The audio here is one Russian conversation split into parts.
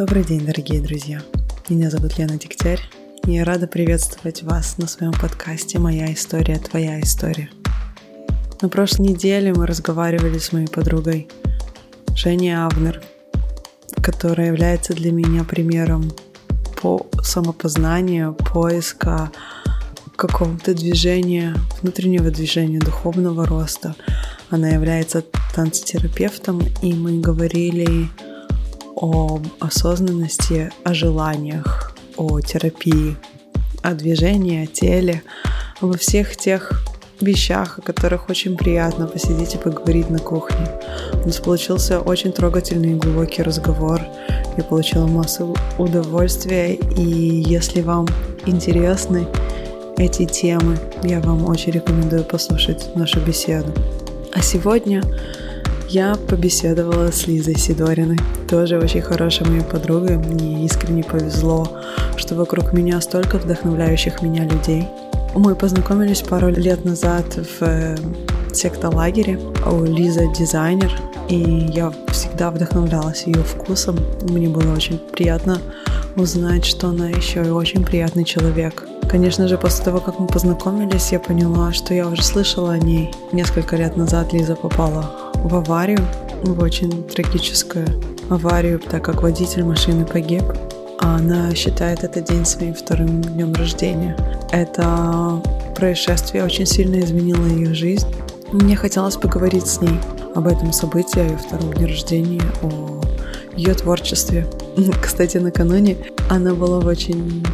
Добрый день, дорогие друзья. Меня зовут Лена Дегтярь, и я рада приветствовать вас на своем подкасте «Моя история, твоя история». На прошлой неделе мы разговаривали с моей подругой Женей Авнер, которая является для меня примером по самопознанию, поиска какого-то движения, внутреннего движения, духовного роста. Она является танцтерапевтом, и мы говорили о осознанности, о желаниях, о терапии, о движении, о теле, обо всех тех вещах, о которых очень приятно посидеть и поговорить на кухне. У нас получился очень трогательный и глубокий разговор. Я получила массу удовольствия, и если вам интересны эти темы, я вам очень рекомендую послушать нашу беседу. А сегодня я побеседовала с Лизой Сидориной, тоже очень хорошей моей подругой. Мне искренне повезло, что вокруг меня столько вдохновляющих меня людей. Мы познакомились пару лет назад в э, секта-лагере. Лиза дизайнер, и я всегда вдохновлялась ее вкусом. Мне было очень приятно узнать, что она еще и очень приятный человек. Конечно же, после того, как мы познакомились, я поняла, что я уже слышала о ней. Несколько лет назад Лиза попала в аварию, в очень трагическую аварию, так как водитель машины погиб. А она считает этот день своим вторым днем рождения. Это происшествие очень сильно изменило ее жизнь. Мне хотелось поговорить с ней об этом событии, о ее втором дне рождения, о ее творчестве. Кстати, накануне она была в очень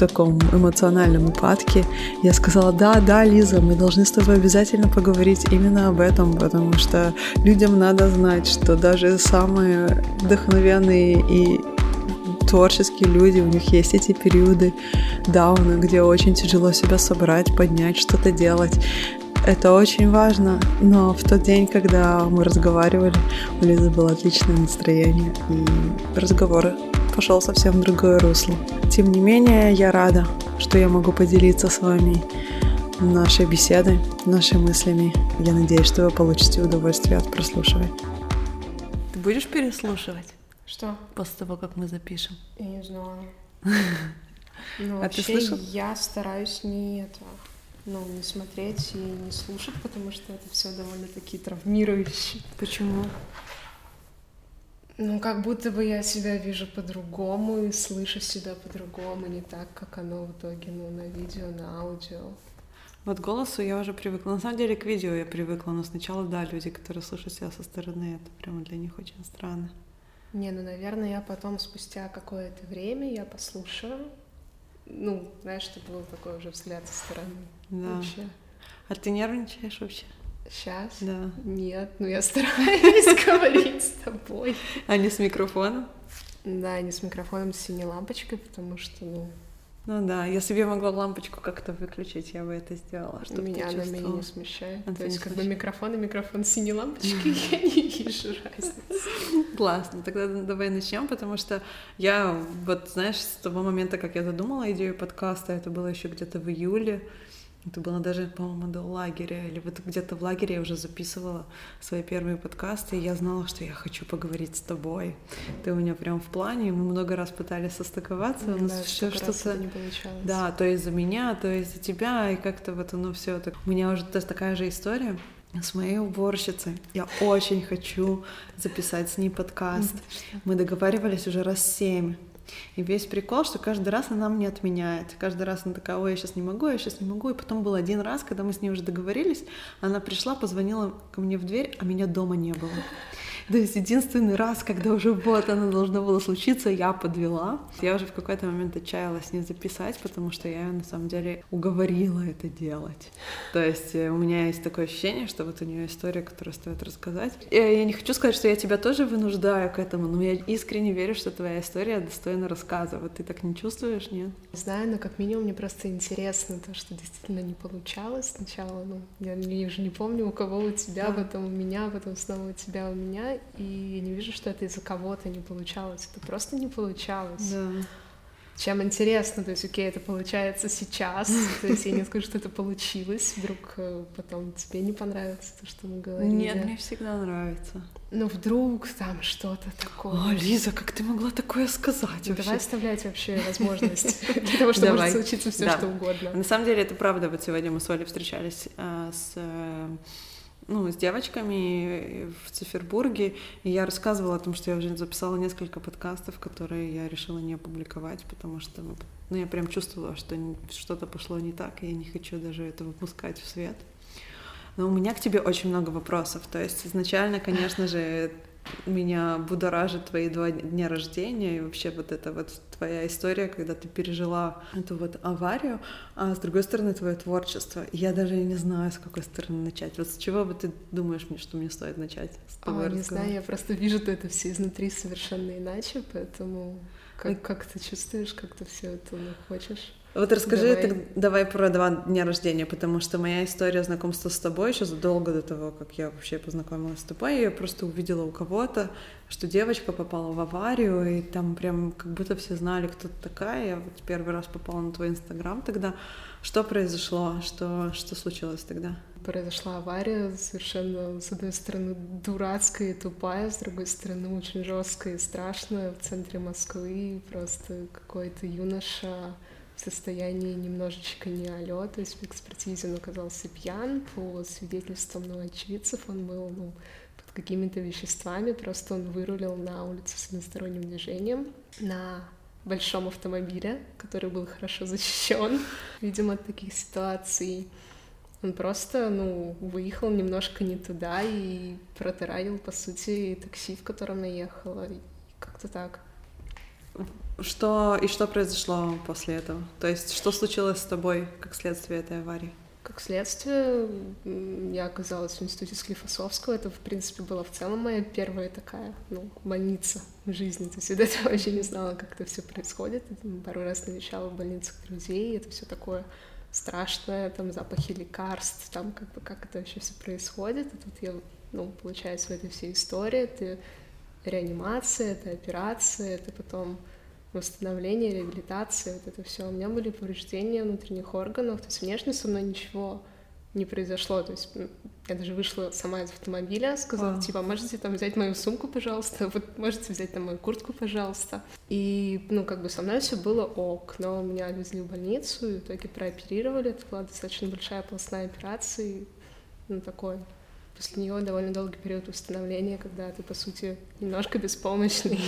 таком эмоциональном упадке, я сказала, да, да, Лиза, мы должны с тобой обязательно поговорить именно об этом, потому что людям надо знать, что даже самые вдохновенные и творческие люди, у них есть эти периоды дауна, где очень тяжело себя собрать, поднять, что-то делать. Это очень важно, но в тот день, когда мы разговаривали, у Лизы было отличное настроение, и разговор пошел совсем в другое русло. Тем не менее, я рада, что я могу поделиться с вами нашей беседой, нашими мыслями. Я надеюсь, что вы получите удовольствие от прослушивания. Ты будешь переслушивать? Что? После того, как мы запишем. Я не знаю. Ну, а вообще, ты слышал? я стараюсь не это, ну, не смотреть и не слушать, потому что это все довольно-таки травмирующе. Почему? Ну, как будто бы я себя вижу по-другому и слышу себя по-другому, не так, как оно в итоге, ну, на видео, на аудио. Вот к голосу я уже привыкла. На самом деле к видео я привыкла, но сначала, да, люди, которые слушают себя со стороны, это прямо для них очень странно. Не, ну, наверное, я потом, спустя какое-то время, я послушаю, ну, знаешь, чтобы был такой уже взгляд со стороны. Да. Вообще. А ты нервничаешь вообще? Сейчас? Да. Нет, ну я стараюсь говорить с тобой. А не с микрофоном? Да, не с микрофоном, с синей лампочкой, потому что, ну, Ну да, если бы я могла лампочку как-то выключить, я бы это сделала, чтобы меня ты она меня чувствовала. не смущает. А То есть, как бы микрофон и микрофон с синей лампочкой, я не вижу разницы. Классно, тогда давай начнем, потому что я вот, знаешь, с того момента, как я задумала идею подкаста, это было еще где-то в июле, это было даже, по-моему, до лагеря, или вот где-то в лагере я уже записывала свои первые подкасты, и я знала, что я хочу поговорить с тобой. Ты у меня прям в плане, мы много раз пытались состыковаться, у нас Да, все что-то... не получалось. Да, то из-за меня, то из-за тебя, и как-то вот оно все так. У меня уже та- такая же история с моей уборщицей. Я очень хочу записать с ней подкаст. Мы договаривались уже раз семь. И весь прикол, что каждый раз она мне отменяет. Каждый раз она такая, ой, я сейчас не могу, я сейчас не могу. И потом был один раз, когда мы с ней уже договорились, она пришла, позвонила ко мне в дверь, а меня дома не было. То есть единственный раз, когда уже вот оно должно было случиться, я подвела. Я уже в какой-то момент отчаялась не записать, потому что я на самом деле уговорила это делать. То есть э, у меня есть такое ощущение, что вот у нее история, которую стоит рассказать. И Я не хочу сказать, что я тебя тоже вынуждаю к этому, но я искренне верю, что твоя история достойна рассказа. Вот ты так не чувствуешь, нет? Не знаю, но как минимум мне просто интересно то, что действительно не получалось сначала. Ну, я уже не помню, у кого у тебя, Да. потом у меня, потом снова у тебя, у меня. И я не вижу, что это из-за кого-то не получалось. Это просто не получалось. Да. чем интересно, то есть, окей, это получается сейчас, то есть я не скажу, что это получилось, вдруг э, потом тебе не понравится то, что мы говорили. Нет, мне всегда нравится. Ну, вдруг там что-то такое. О, Лиза, как ты могла такое сказать ну, Давай оставлять вообще возможность для того, чтобы может случиться все что угодно. На самом деле это правда. Вот сегодня мы с Олей встречались э, с э, ну, с девочками в Цифербурге, и я рассказывала о том, что я уже записала несколько подкастов, которые я решила не опубликовать, потому что ну, я прям чувствовала, что что-то пошло не так, и я не хочу даже это выпускать в свет. Но у меня к тебе очень много вопросов. То есть изначально, конечно же, меня будоражит твои два дня рождения и вообще вот эта вот твоя история, когда ты пережила эту вот аварию, а с другой стороны твое творчество. я даже не знаю, с какой стороны начать. Вот с чего бы ты думаешь, мне, что мне стоит начать с тобой а, Не знаю, я просто вижу это все изнутри совершенно иначе, поэтому как, как ты чувствуешь, как ты все это ну, хочешь? Вот расскажи давай. Ты, давай про два дня рождения, потому что моя история знакомства с тобой еще задолго до того, как я вообще познакомилась с тобой, я просто увидела у кого-то, что девочка попала в аварию, и там прям как будто все знали, кто ты такая. Я вот первый раз попала на твой инстаграм тогда. Что произошло? Что, что случилось тогда? Произошла авария совершенно, с одной стороны, дурацкая и тупая, с другой стороны, очень жесткая и страшная в центре Москвы. Просто какой-то юноша состоянии немножечко не алё, то есть в экспертизе он оказался пьян, по свидетельствам ну, очевидцев он был ну, под какими-то веществами, просто он вырулил на улицу с односторонним движением на большом автомобиле, который был хорошо защищен, видимо, от таких ситуаций. Он просто, ну, выехал немножко не туда и протаранил, по сути, такси, в котором наехала. Как-то так. Что и что произошло после этого? То есть, что случилось с тобой как следствие этой аварии? Как следствие, я оказалась в институте Склифосовского. Это, в принципе, была в целом моя первая такая, ну, больница в жизни. То есть я до этого вообще не знала, как это все происходит. Пару раз навещала в больницах друзей. Это все такое страшное, там запахи лекарств, там как бы как это вообще все происходит. И тут я, ну, получается, в этой всей истории это реанимация, это операция, это потом восстановление, реабилитация, вот это все. У меня были повреждения внутренних органов, то есть внешне со мной ничего не произошло. То есть я даже вышла сама из автомобиля, сказала, wow. типа, можете там взять мою сумку, пожалуйста, вот можете взять там мою куртку, пожалуйста. И, ну, как бы со мной все было ок, но меня везли в больницу, и в итоге прооперировали. Это была достаточно большая полостная операция, и, ну, такое. После нее довольно долгий период восстановления, когда ты, по сути, немножко беспомощный.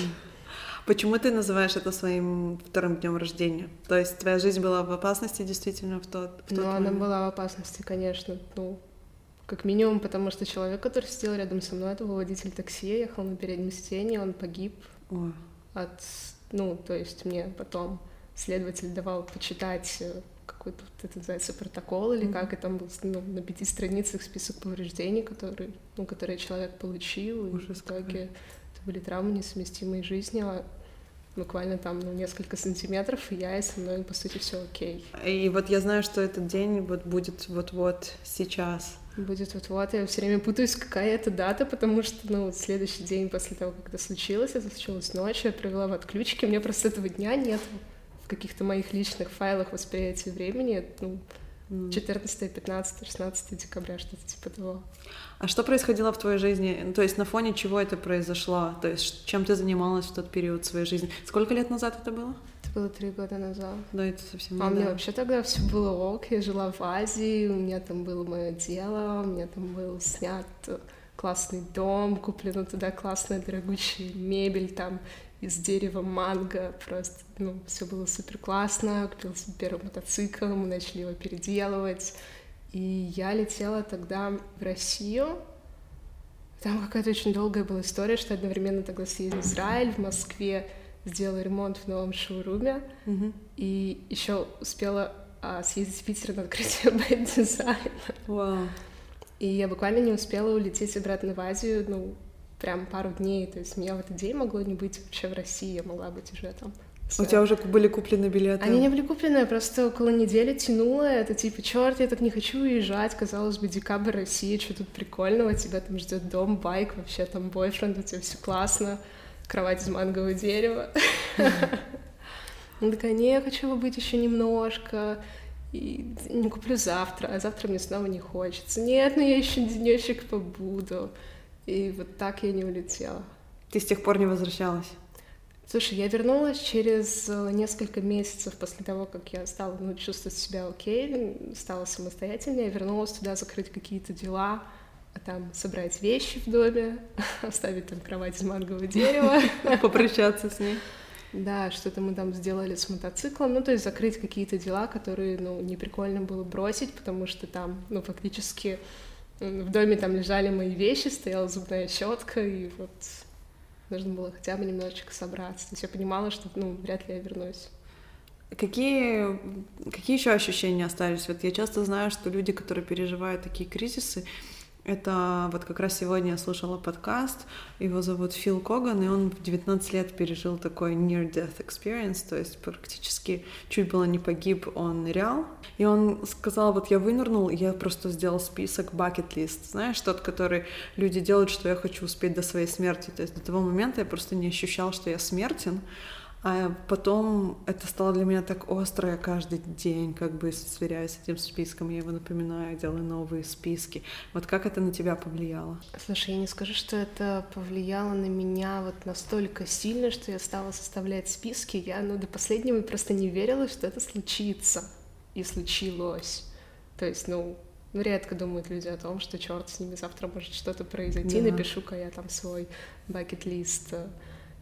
Почему ты называешь это своим вторым днем рождения? То есть твоя жизнь была в опасности действительно в тот, в тот Ну, она была в опасности, конечно. Ну, как минимум, потому что человек, который сидел рядом со мной, это был водитель такси, я ехал на переднем сиденье, он погиб О. от... Ну, то есть мне потом следователь давал почитать э, какой-то, вот это называется, протокол или mm-hmm. как, и там был ну, на пяти страницах список повреждений, которые, ну, которые человек получил, Ужас и в итоге были травмы, несовместимые с жизнью, а буквально там ну, несколько сантиметров, и я, и со мной, по сути, все окей. И вот я знаю, что этот день вот будет вот-вот сейчас. Будет вот-вот. Я все время путаюсь, какая это дата, потому что, ну, вот следующий день после того, как это случилось, это случилось ночью, я провела в отключке, меня просто этого дня нет в каких-то моих личных файлах восприятия времени, ну, 14, 15, 16 декабря, что-то типа того. А что происходило в твоей жизни? Ну, то есть на фоне чего это произошло? То есть чем ты занималась в тот период своей жизни? Сколько лет назад это было? Это было три года назад. Да, это совсем А у меня вообще тогда все было ок. Я жила в Азии, у меня там было мое дело, у меня там был снят классный дом, куплена туда классная дорогущая мебель, там из дерева манго, просто, ну, все было супер классно, купил себе первый мотоцикл, мы начали его переделывать, и я летела тогда в Россию, там какая-то очень долгая была история, что одновременно тогда съездил в Израиль, в Москве сделала ремонт в новом шоуруме, mm-hmm. и еще успела а, съездить в Питер на открытие бэнд-дизайна. Wow. И я буквально не успела улететь обратно в Азию, ну, прям пару дней. То есть меня в этот день могло не быть вообще в России, я могла быть уже там. У тебя уже были куплены билеты? Они не были куплены, я просто около недели тянула. Это типа, черт, я так не хочу уезжать. Казалось бы, декабрь России, что тут прикольного? Тебя там ждет дом, байк, вообще там бойфренд, у тебя все классно, кровать из мангового дерева. Она такая, не, я хочу побыть еще немножко, и не куплю завтра, а завтра мне снова не хочется. Нет, ну я еще денечек побуду. И вот так я не улетела. Ты с тех пор не возвращалась? Слушай, я вернулась через э, несколько месяцев после того, как я стала ну, чувствовать себя окей, стала самостоятельной, я вернулась туда закрыть какие-то дела, а там собрать вещи в доме, оставить там кровать из мангового дерева. Попрощаться с ней. Да, что-то мы там сделали с мотоциклом, ну, то есть закрыть какие-то дела, которые, ну, не прикольно было бросить, потому что там, ну, фактически в доме там лежали мои вещи, стояла зубная щетка, и вот нужно было хотя бы немножечко собраться. То есть я понимала, что, ну, вряд ли я вернусь. Какие, какие еще ощущения остались? Вот я часто знаю, что люди, которые переживают такие кризисы, это вот как раз сегодня я слушала подкаст, его зовут Фил Коган, и он в 19 лет пережил такой near-death experience, то есть практически чуть было не погиб, он нырял. И он сказал, вот я вынырнул, и я просто сделал список bucket list, знаешь, тот, который люди делают, что я хочу успеть до своей смерти. То есть до того момента я просто не ощущал, что я смертен, а потом это стало для меня так остро, я каждый день как бы сверяюсь с этим списком, я его напоминаю, делаю новые списки. Вот как это на тебя повлияло? Слушай, я не скажу, что это повлияло на меня вот настолько сильно, что я стала составлять списки. Я ну, до последнего просто не верила, что это случится. И случилось. То есть, ну, ну, редко думают люди о том, что черт с ними завтра может что-то произойти. Да. Напишу-ка я там свой бакет-лист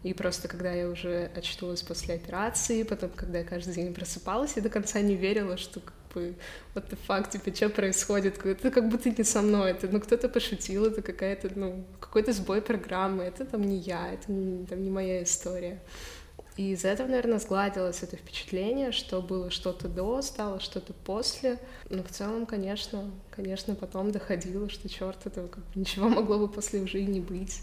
и просто когда я уже очнулась после операции, потом, когда я каждый день просыпалась, я до конца не верила, что как бы вот the fuck, типа, что происходит? Это как будто не со мной, это, ну, кто-то пошутил, это какая-то, ну, какой-то сбой программы, это там не я, это там не моя история. И из этого, наверное, сгладилось это впечатление, что было что-то до, стало что-то после. Но в целом, конечно, конечно, потом доходило, что черт, этого как бы ничего могло бы после уже и не быть.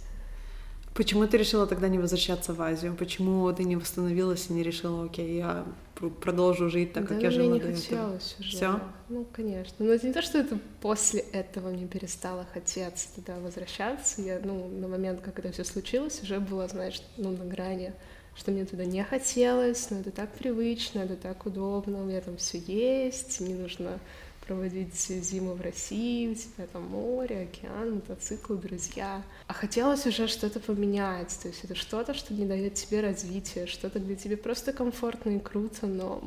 Почему ты решила тогда не возвращаться в Азию? Почему ты не восстановилась и не решила, окей, я продолжу жить так, да, как я жила не хотелось этого? уже. Все? Ну, конечно. Но это не то, что это после этого мне перестало хотеться туда возвращаться. Я, ну, на момент, как это все случилось, уже была, знаешь, ну, на грани что мне туда не хотелось, но это так привычно, это так удобно, у меня там все есть, не нужно проводить зиму в России, у тебя там море, океан, мотоциклы, друзья. А хотелось уже что-то поменять, то есть это что-то, что не дает тебе развития, что-то, где тебе просто комфортно и круто, но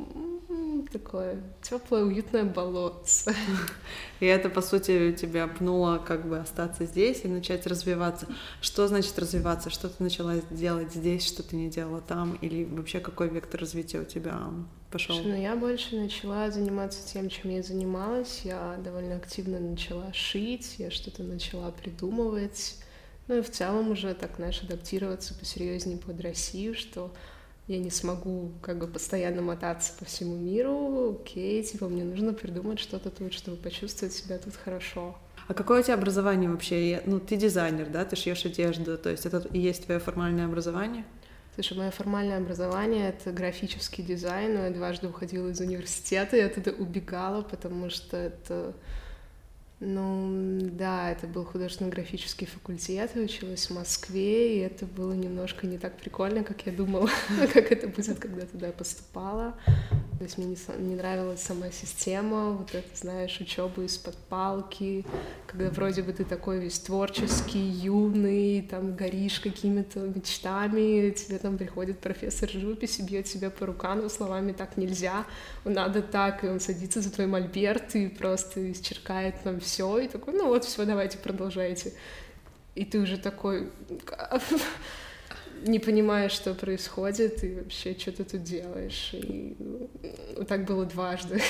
такое теплое, уютное болотце. И это, по сути, тебя пнуло как бы остаться здесь и начать развиваться. Что значит развиваться? Что ты начала делать здесь, что ты не делала там? Или вообще какой вектор развития у тебя пошел? Ну, я больше начала заниматься тем, чем я занималась. Я довольно активно начала шить, я что-то начала придумывать. Ну и в целом уже так, знаешь, адаптироваться посерьезнее под Россию, что я не смогу как бы постоянно мотаться по всему миру, окей, типа мне нужно придумать что-то тут, чтобы почувствовать себя тут хорошо. А какое у тебя образование вообще? Ну, ты дизайнер, да, ты шьешь одежду, то есть это и есть твое формальное образование? Слушай, мое формальное образование — это графический дизайн, но я дважды уходила из университета, я оттуда убегала, потому что это ну, да, это был художественно-графический факультет, я училась в Москве, и это было немножко не так прикольно, как я думала, как это будет, когда туда поступала. То есть мне не, не нравилась сама система, вот это, знаешь, учеба из-под палки, когда вроде бы ты такой весь творческий, юный, там горишь какими-то мечтами, тебе там приходит профессор живописи, бьет тебя по рукам, словами так нельзя, надо так, и он садится за твой мольберт и просто исчеркает там все, и такой, ну вот, все, давайте, продолжайте. И ты уже такой не понимаешь, что происходит, и вообще, что ты тут делаешь. И ну, так было дважды.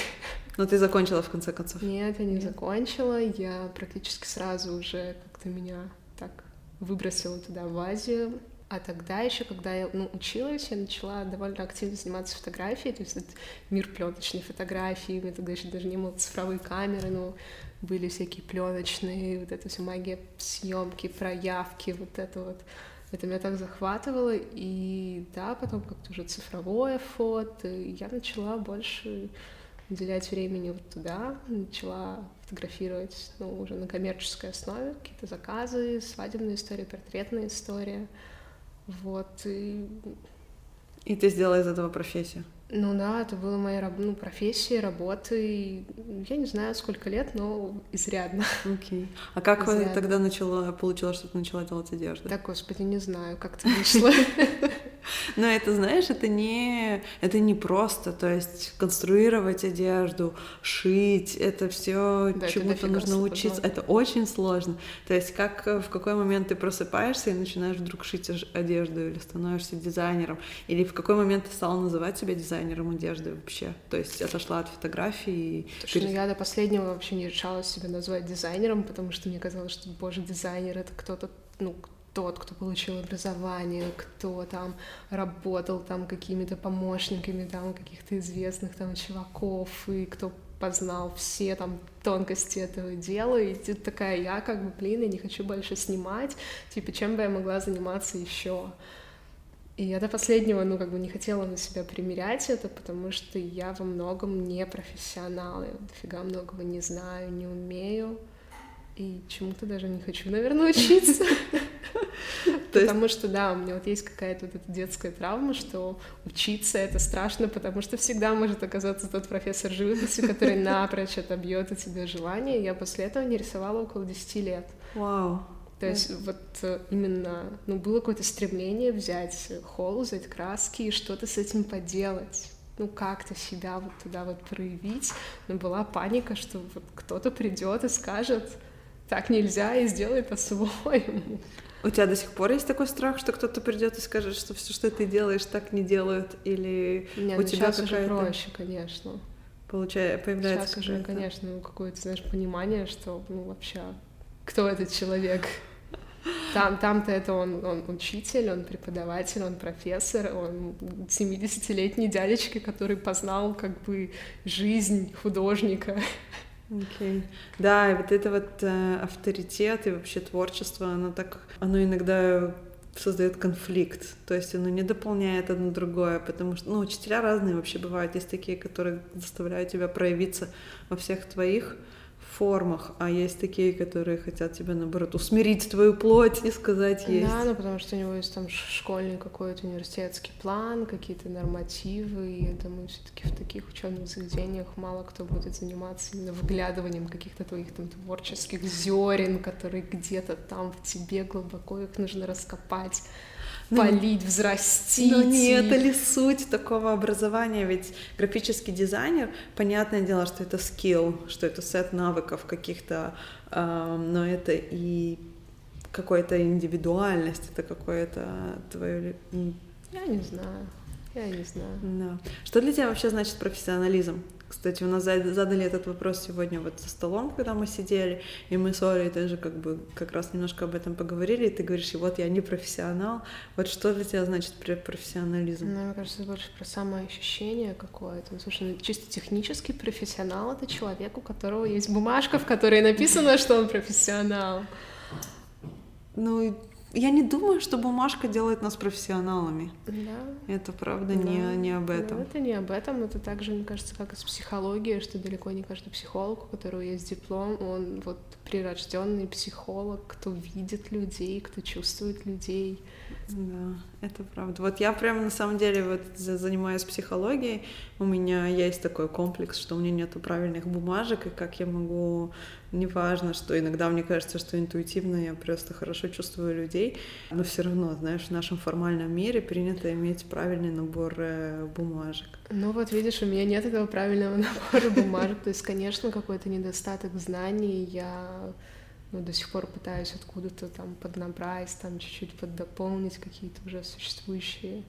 Но ты закончила в конце концов? Нет, я не Нет. закончила. Я практически сразу уже как-то меня так выбросила туда в Азию. А тогда еще, когда я ну, училась, я начала довольно активно заниматься фотографией, то есть этот мир пленочной фотографии, у меня тогда еще даже не было цифровой камеры, но были всякие пленочные, вот эта вся магия съемки, проявки, вот это вот. Это меня так захватывало, и да, потом как-то уже цифровое фото, и я начала больше уделять времени вот туда, начала фотографировать, ну, уже на коммерческой основе, какие-то заказы, свадебная история, портретная история, вот, и... И ты сделала из этого профессию? Ну да, это была моя ну, профессия, работа. И я не знаю, сколько лет, но изрядно. Окей. Okay. А как изрядно. тогда начала, получила, что ты начала делать одежду? Да, господи, не знаю, как это вышло. Но это, знаешь, это не, это не просто, то есть конструировать одежду, шить, это все да, чему-то нужно учиться, это очень сложно. То есть как в какой момент ты просыпаешься и начинаешь вдруг шить одежду или становишься дизайнером, или в какой момент ты стала называть себя дизайнером одежды вообще, то есть отошла от фотографии. Слушай, ну я до последнего вообще не решала себя назвать дизайнером, потому что мне казалось, что, боже, дизайнер — это кто-то, ну, тот, кто получил образование, кто там работал там какими-то помощниками там каких-то известных там чуваков, и кто познал все там тонкости этого дела, и ты такая, я как бы, блин, я не хочу больше снимать, типа, чем бы я могла заниматься еще? И я до последнего, ну, как бы не хотела на себя примерять это, потому что я во многом не профессионал, я дофига многого не знаю, не умею, и чему-то даже не хочу, наверное, учиться. Потому что, да, у меня вот есть какая-то вот эта детская травма, что учиться это страшно, потому что всегда может оказаться тот профессор живописи, который напрочь отобьет у тебя желание. Я после этого не рисовала около 10 лет. Вау. То есть вот э, именно, ну, было какое-то стремление взять холл, взять краски и что-то с этим поделать ну, как-то себя вот туда вот проявить, но была паника, что вот кто-то придет и скажет, так нельзя, и сделай по-своему. У тебя до сих пор есть такой страх, что кто-то придет и скажет, что все, что ты делаешь, так не делают, или Нет, у ну тебя сейчас уже проще, конечно. Получается, появляется сейчас уже, конечно, ну, какое-то, знаешь, понимание, что, ну, вообще, кто этот человек? Там, там-то это он, он учитель, он преподаватель, он профессор, он 70-летний дядечка, который познал как бы жизнь художника. Окей. Okay. Да, вот это вот э, авторитет и вообще творчество, оно так, оно иногда создает конфликт, то есть оно не дополняет одно другое, потому что, ну, учителя разные вообще бывают, есть такие, которые заставляют тебя проявиться во всех твоих формах, а есть такие, которые хотят тебя, наоборот, усмирить твою плоть и сказать есть. Да, ну потому что у него есть там школьный какой-то университетский план, какие-то нормативы, и я думаю, все таки в таких учебных заведениях мало кто будет заниматься именно выглядыванием каких-то твоих там творческих зерен, которые где-то там в тебе глубоко их нужно раскопать ну, полить, взрастить. Но не это ли суть такого образования? Ведь графический дизайнер, понятное дело, что это скилл, что это сет навыков каких-то, э, но это и какая-то индивидуальность, это какое-то твое... Я не знаю. Я не знаю. Да. Что для тебя вообще значит профессионализм? Кстати, у нас задали этот вопрос сегодня вот за столом, когда мы сидели, и мы с Олей тоже как бы как раз немножко об этом поговорили, и ты говоришь, вот я не профессионал. Вот что для тебя значит профессионализм? Ну, мне кажется, больше про самоощущение какое-то. Слушай, ну, чисто технический профессионал — это человек, у которого есть бумажка, в которой написано, что он профессионал. Ну, я не думаю, что бумажка делает нас профессионалами. Да. Это правда да. не, не об этом. Ну, это не об этом. Это также, мне кажется, как и с психологией, что далеко не каждый психолог, у которого есть диплом, он вот прирожденный психолог, кто видит людей, кто чувствует людей. Да, это правда. Вот я прям на самом деле вот занимаюсь психологией. У меня есть такой комплекс, что у меня нету правильных бумажек, и как я могу неважно, что иногда мне кажется, что интуитивно я просто хорошо чувствую людей, но все равно, знаешь, в нашем формальном мире принято иметь правильный набор э, бумажек. Ну вот видишь, у меня нет этого правильного набора бумажек, то есть, конечно, какой-то недостаток знаний, я ну, до сих пор пытаюсь откуда-то там поднабрать, там чуть-чуть поддополнить какие-то уже существующие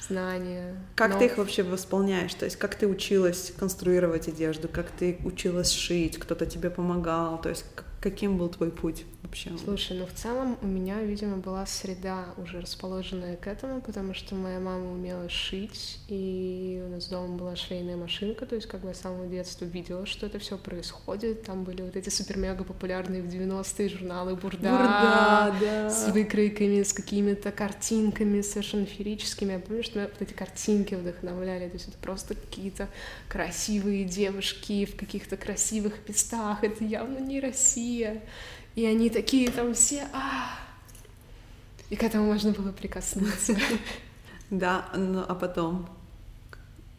знания. Как но... ты их вообще восполняешь? То есть как ты училась конструировать одежду, как ты училась шить, кто-то тебе помогал, то есть каким был твой путь? вообще? Слушай, ну в целом у меня, видимо, была среда уже расположенная к этому, потому что моя мама умела шить, и у нас дома была швейная машинка, то есть как бы я с самого детства видела, что это все происходит. Там были вот эти супер-мега популярные в 90-е журналы Бурда, Бурда да. с выкройками, с какими-то картинками совершенно феерическими. Я помню, что меня вот эти картинки вдохновляли, то есть это просто какие-то красивые девушки в каких-то красивых местах, это явно не Россия. И они такие там все, а, и к этому можно было прикоснуться. Да, ну а потом?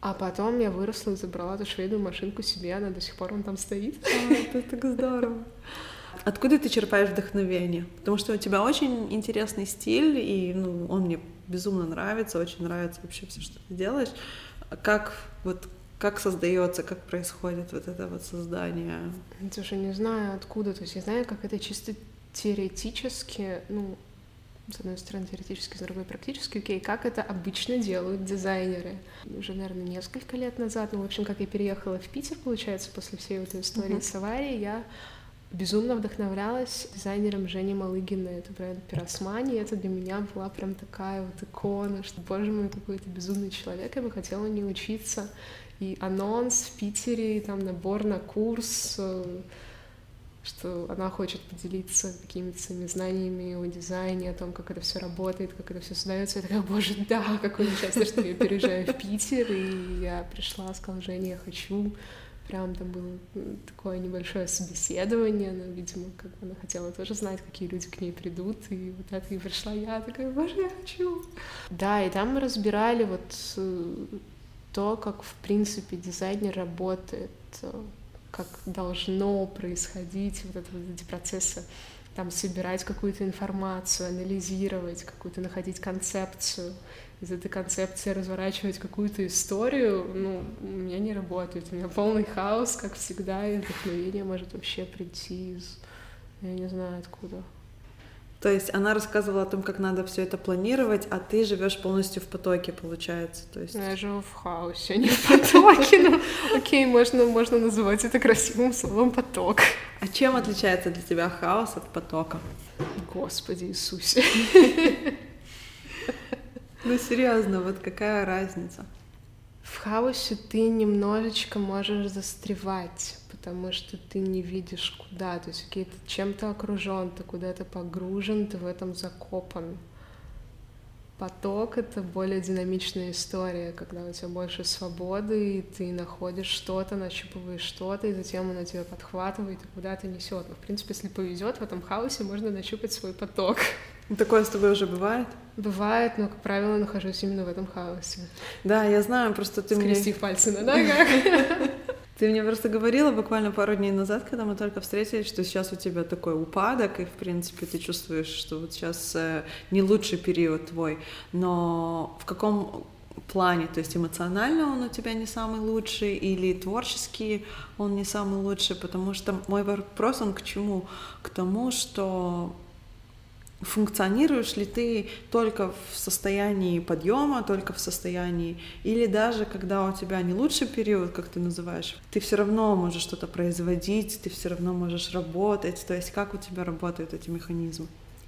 А потом я выросла и забрала эту швейную машинку себе, она до сих пор он там стоит. А, это так здорово. Откуда ты черпаешь вдохновение? Потому что у тебя очень интересный стиль, и ну, он мне безумно нравится, очень нравится вообще все, что ты делаешь. Как вот как создается, как происходит вот это вот создание? Слушай, не знаю откуда, то есть я знаю, как это чисто теоретически, ну, с одной стороны теоретически, с другой практически, окей, как это обычно делают дизайнеры. Уже, наверное, несколько лет назад, ну, в общем, как я переехала в Питер, получается, после всей этой истории uh-huh. с аварией, я безумно вдохновлялась дизайнером Жени Малыгина, это бренд Пиросмани, и это для меня была прям такая вот икона, что, боже мой, какой-то безумный человек, я бы хотела не учиться. И анонс в Питере, и там набор на курс, э, что она хочет поделиться какими-то своими знаниями о дизайне, о том, как это все работает, как это все создается. Я такая, боже, да, какое счастье, что я переезжаю в Питер, и я пришла, сказала, Женя, я хочу. Прям там было такое небольшое собеседование, но, видимо, как бы она хотела тоже знать, какие люди к ней придут, и вот это и пришла я, такая, боже, я хочу. Да, и там мы разбирали вот э, то, как, в принципе, дизайнер работает, э, как должно происходить вот, это, вот эти процессы, там собирать какую-то информацию, анализировать, какую-то находить концепцию, из этой концепции разворачивать какую-то историю, ну, у меня не работает, у меня полный хаос, как всегда, и вдохновение может вообще прийти из, я не знаю откуда. То есть она рассказывала о том, как надо все это планировать, а ты живешь полностью в потоке, получается. То есть... Я живу в хаосе, а не в потоке. Ну, окей, можно, можно называть это красивым словом поток. А чем отличается для тебя хаос от потока? Господи Иисусе. Ну серьезно, вот какая разница? В хаосе ты немножечко можешь застревать потому что ты не видишь куда, то есть ты чем-то окружен, ты куда-то погружен, ты в этом закопан. Поток — это более динамичная история, когда у тебя больше свободы, и ты находишь что-то, нащупываешь что-то, и затем оно тебя подхватывает и куда-то несет. Но, в принципе, если повезет, в этом хаосе можно нащупать свой поток. Ну, такое с тобой уже бывает? Бывает, но, как правило, нахожусь именно в этом хаосе. Да, я знаю, просто ты Скрестив мне... пальцы на ногах. Ты мне просто говорила буквально пару дней назад, когда мы только встретились, что сейчас у тебя такой упадок, и, в принципе, ты чувствуешь, что вот сейчас э, не лучший период твой. Но в каком плане? То есть эмоционально он у тебя не самый лучший, или творческий он не самый лучший? Потому что мой вопрос, он к чему? К тому, что функционируешь ли ты только в состоянии подъема, только в состоянии, или даже когда у тебя не лучший период, как ты называешь, ты все равно можешь что-то производить, ты все равно можешь работать, то есть как у тебя работают эти механизмы?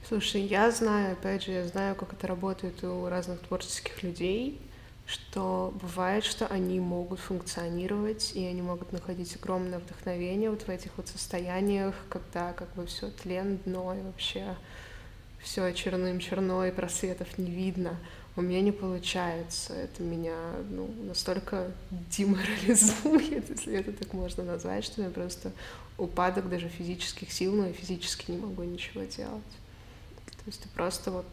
Слушай, я знаю, опять же, я знаю, как это работает у разных творческих людей, что бывает, что они могут функционировать, и они могут находить огромное вдохновение вот в этих вот состояниях, когда как бы все тлен, дно и вообще все черным черно и просветов не видно. У меня не получается. Это меня ну, настолько деморализует, если это так можно назвать, что я просто упадок даже физических сил, но я физически не могу ничего делать. То есть ты просто вот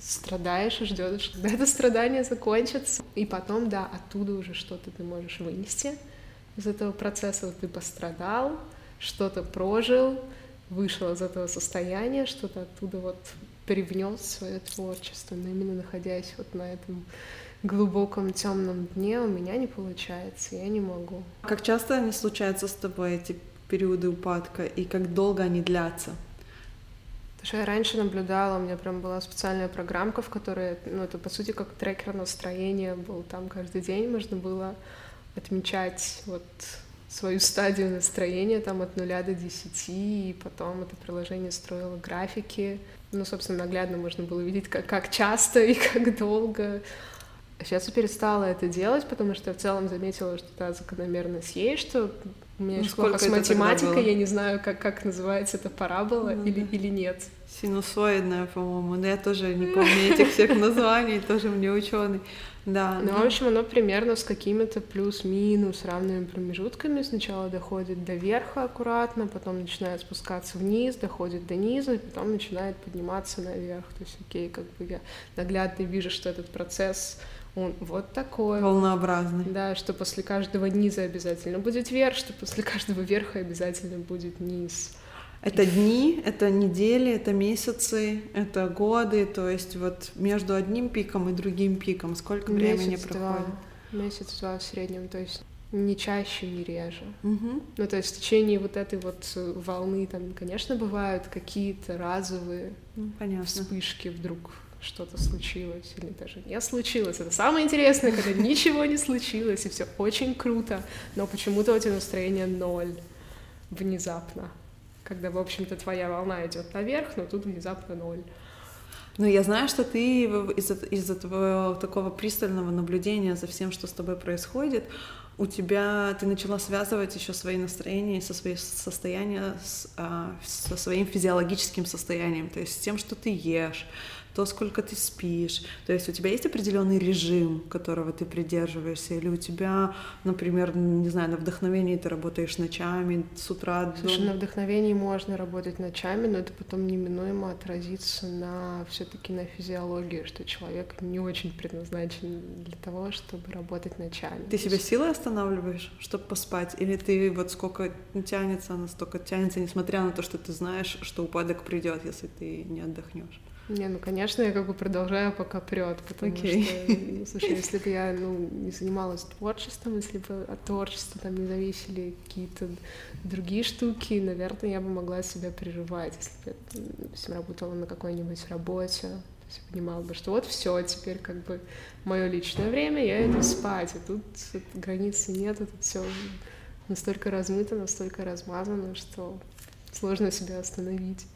страдаешь и ждешь, когда это страдание закончится. И потом, да, оттуда уже что-то ты можешь вынести из этого процесса. Вот ты пострадал, что-то прожил, вышел из этого состояния, что-то оттуда вот привнес свое творчество, но именно находясь вот на этом глубоком темном дне у меня не получается, я не могу. Как часто они случаются с тобой, эти периоды упадка, и как долго они длятся? Потому что я раньше наблюдала, у меня прям была специальная программка, в которой, ну, это по сути как трекер настроения был, там каждый день можно было отмечать вот свою стадию настроения там от нуля до десяти, и потом это приложение строило графики. Ну, собственно, наглядно можно было видеть, как, как часто и как долго. Сейчас я перестала это делать, потому что я в целом заметила, что та закономерность есть, что у меня ну, плохо с математикой, я не знаю, как, как называется это парабола ну, или, или нет. Синусоидная, по-моему, но я тоже не помню этих всех названий, тоже мне ученый. Да. Ну, в общем, оно примерно с какими-то плюс-минус равными промежутками сначала доходит до верха аккуратно, потом начинает спускаться вниз, доходит до низа, и потом начинает подниматься наверх. То есть, окей, как бы я наглядно вижу, что этот процесс он вот такой. Волнообразный. Да, что после каждого низа обязательно будет верх, что после каждого верха обязательно будет низ. Это дни, это недели, это месяцы, это годы, то есть вот между одним пиком и другим пиком сколько времени Месяц, проходит? Два. Месяц-два в среднем, то есть не чаще, не реже. Угу. Ну, то есть в течение вот этой вот волны там, конечно, бывают какие-то разовые Ну, понятно. вспышки вдруг что-то случилось или даже не случилось. Это самое интересное, когда ничего не случилось, и все очень круто, но почему-то у тебя настроение ноль внезапно. Когда, в общем-то, твоя волна идет наверх, но тут внезапно ноль. Ну, я знаю, что ты из-за из-за твоего такого пристального наблюдения за всем, что с тобой происходит, у тебя ты начала связывать еще свои настроения со своим состоянием а, со своим физиологическим состоянием, то есть с тем, что ты ешь, то, сколько ты спишь. То есть у тебя есть определенный режим, которого ты придерживаешься, или у тебя, например, не знаю, на вдохновении ты работаешь ночами, с утра до... Слушай, на вдохновении можно работать ночами, но это потом неминуемо отразится на все таки на физиологии, что человек не очень предназначен для того, чтобы работать ночами. Ты себя силой останавливаешь, чтобы поспать? Или ты вот сколько тянется, настолько тянется, несмотря на то, что ты знаешь, что упадок придет, если ты не отдохнешь? Не, ну, конечно, я как бы продолжаю, пока прет, потому Окей. что, ну, слушай, если бы я, ну, не занималась творчеством, если бы от творчества там не зависели какие-то другие штуки, наверное, я бы могла себя прерывать, если бы я, допустим, работала на какой-нибудь работе, то есть понимала бы, что вот все, теперь как бы мое личное время, я иду спать, и тут границы нет, тут все настолько размыто, настолько размазано, что сложно себя остановить.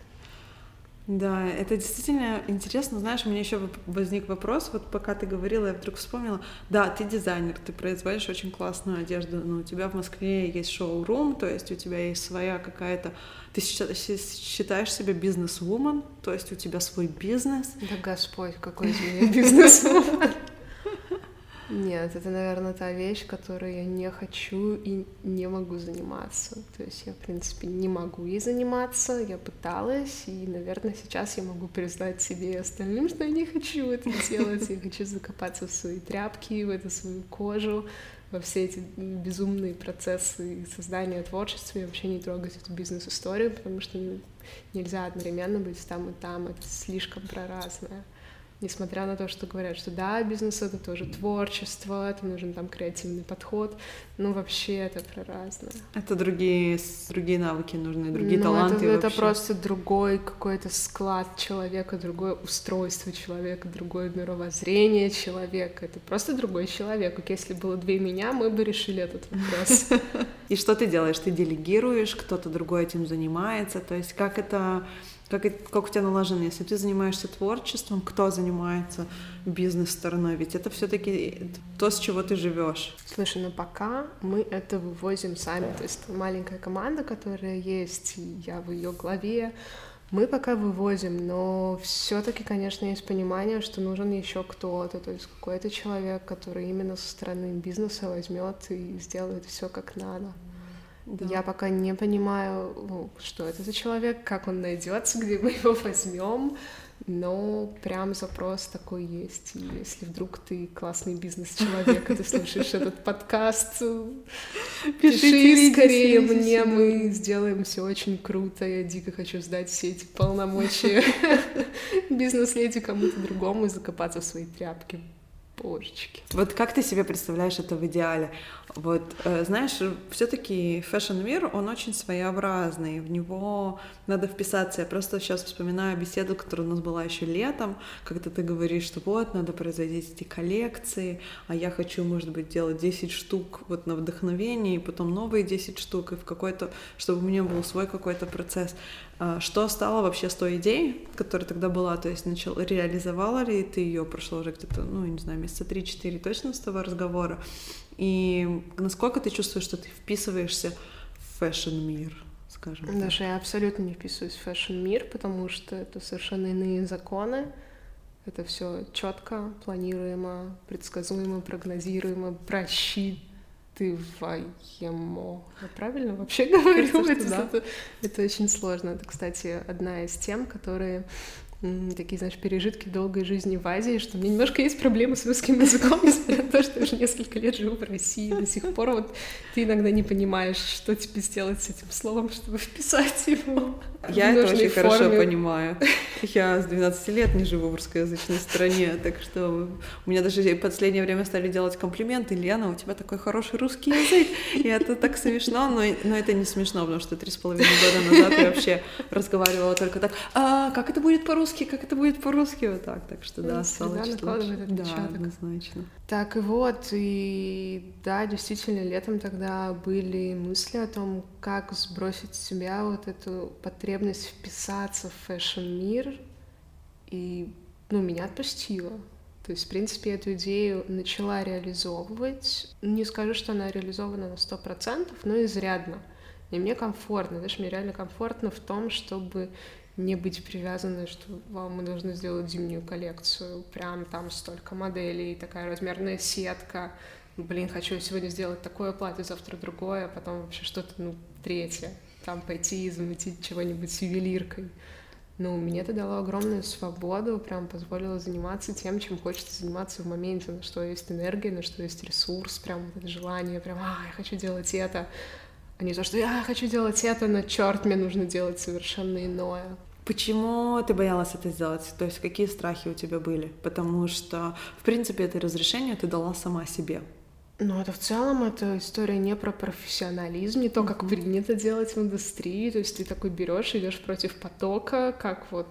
Да, это действительно интересно. Знаешь, у меня еще возник вопрос, вот пока ты говорила, я вдруг вспомнила. Да, ты дизайнер, ты производишь очень классную одежду, но у тебя в Москве есть шоу-рум, то есть у тебя есть своя какая-то... Ты считаешь себя бизнес-вумен, то есть у тебя свой бизнес. Да Господь, какой из меня бизнес Нет, это, наверное, та вещь, которой я не хочу и не могу заниматься. То есть я, в принципе, не могу ей заниматься, я пыталась, и, наверное, сейчас я могу признать себе и остальным, что я не хочу это делать, я хочу закопаться в свои тряпки, в эту свою кожу, во все эти безумные процессы создания творчества и вообще не трогать эту бизнес-историю, потому что ну, нельзя одновременно быть там и там, это слишком проразное. Несмотря на то, что говорят, что да, бизнес это тоже творчество, это нужен там креативный подход, ну вообще это проразное. Это другие, другие навыки нужны, другие Ну, таланты это, это вообще. просто другой какой-то склад человека, другое устройство человека, другое мировоззрение человека. Это просто другой человек. Если было две меня, мы бы решили этот вопрос. И что ты делаешь? Ты делегируешь, кто-то другой этим занимается. То есть как это, как, как у тебя налажено? Если ты занимаешься творчеством, кто занимается бизнес-стороной? Ведь это все-таки то, с чего ты живешь. Слушай, ну пока мы это вывозим сами. То есть маленькая команда, которая есть, я в ее главе, мы пока вывозим, но все-таки, конечно, есть понимание, что нужен еще кто-то, то есть какой-то человек, который именно со стороны бизнеса возьмет и сделает все как надо. Я пока не понимаю, ну, что это за человек, как он найдется, где мы его возьмем, но прям запрос такой есть. И если вдруг ты классный бизнес-человек, и ты слушаешь этот подкаст, пиши скорее мне, мы сделаем все очень круто. Я дико хочу сдать все эти полномочия бизнес-леди кому-то другому и закопаться в свои тряпки. Божечки. Вот как ты себе представляешь это в идеале? Вот, э, знаешь, все-таки fashion-мир, он очень своеобразный, в него надо вписаться. Я просто сейчас вспоминаю беседу, которая у нас была еще летом, когда ты говоришь, что вот, надо производить эти коллекции, а я хочу, может быть, делать 10 штук вот на вдохновении, и потом новые 10 штук, и в какой-то, чтобы у меня был свой какой-то процесс. А Что стало вообще с той идеей, которая тогда была? То есть начал, реализовала ли ты ее? Прошло уже где-то, ну, не знаю, месяца 3-4 точно с того разговора. И насколько ты чувствуешь, что ты вписываешься в fashion-мир, скажем так? Даже я абсолютно не вписываюсь в fashion-мир, потому что это совершенно иные законы. Это все четко, планируемо, предсказуемо, прогнозируемо, просчитываемо. Я правильно вообще говорю? Кажется, это, да. это, это очень сложно. Это, кстати, одна из тем, которые такие, знаешь, пережитки долгой жизни в Азии, что у меня немножко есть проблемы с русским языком, несмотря на то, что я уже несколько лет живу в России. До сих пор вот ты иногда не понимаешь, что тебе сделать с этим словом, чтобы вписать его Я это очень форме. хорошо понимаю. Я с 12 лет не живу в русскоязычной стране, так что у меня даже в последнее время стали делать комплименты. Лена, у тебя такой хороший русский язык. И это так смешно, но, но это не смешно, потому что три с половиной года назад я вообще разговаривала только так, а как это будет по-русски, как это будет по-русски, вот так. Так что да, стало чуть лучше. Да, однозначно. Так и вот, и да, действительно, летом тогда были мысли о том, как сбросить с себя вот эту потребность вписаться в fashion-мир, и, ну, меня отпустило. То есть, в принципе, эту идею начала реализовывать. Не скажу, что она реализована на сто процентов, но изрядно. И мне комфортно, знаешь, мне реально комфортно в том, чтобы не быть привязанной, что вам мы должны сделать зимнюю коллекцию, прям там столько моделей, такая размерная сетка, блин, хочу сегодня сделать такое платье, завтра другое, а потом вообще что-то, ну, третье, там пойти и замутить чего-нибудь с ювелиркой. Ну, мне это дало огромную свободу, прям позволило заниматься тем, чем хочется заниматься в моменте, на что есть энергия, на что есть ресурс, прям вот это желание, прям, а, я хочу делать это, а не то, что я хочу делать это, но черт, мне нужно делать совершенно иное. Почему ты боялась это сделать? То есть какие страхи у тебя были? Потому что, в принципе, это разрешение ты дала сама себе. Ну, это в целом это история не про профессионализм, не то, как принято делать в индустрии. То есть ты такой берешь, идешь против потока, как вот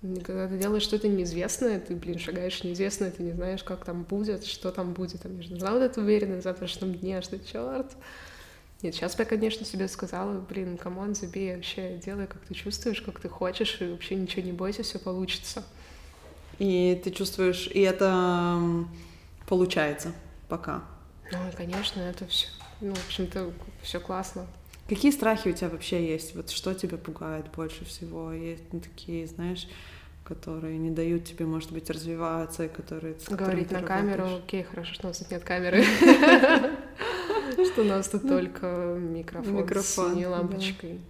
когда ты делаешь что-то неизвестное, ты, блин, шагаешь неизвестное, ты не знаешь, как там будет, что там будет. Там нужна вот эта уверенность в завтрашнем дне, что черт, нет, сейчас бы я, конечно, себе сказала, блин, come on, забей, вообще делай, как ты чувствуешь, как ты хочешь, и вообще ничего не бойся, все получится. И ты чувствуешь, и это получается пока? Ну, конечно, это все, ну, в общем-то, все классно. Какие страхи у тебя вообще есть? Вот что тебя пугает больше всего? Есть ну, такие, знаешь, которые не дают тебе, может быть, развиваться, и которые... Говорить на камеру, окей, хорошо, что у нас нет камеры. Что у нас тут только микрофон с синей лампочкой.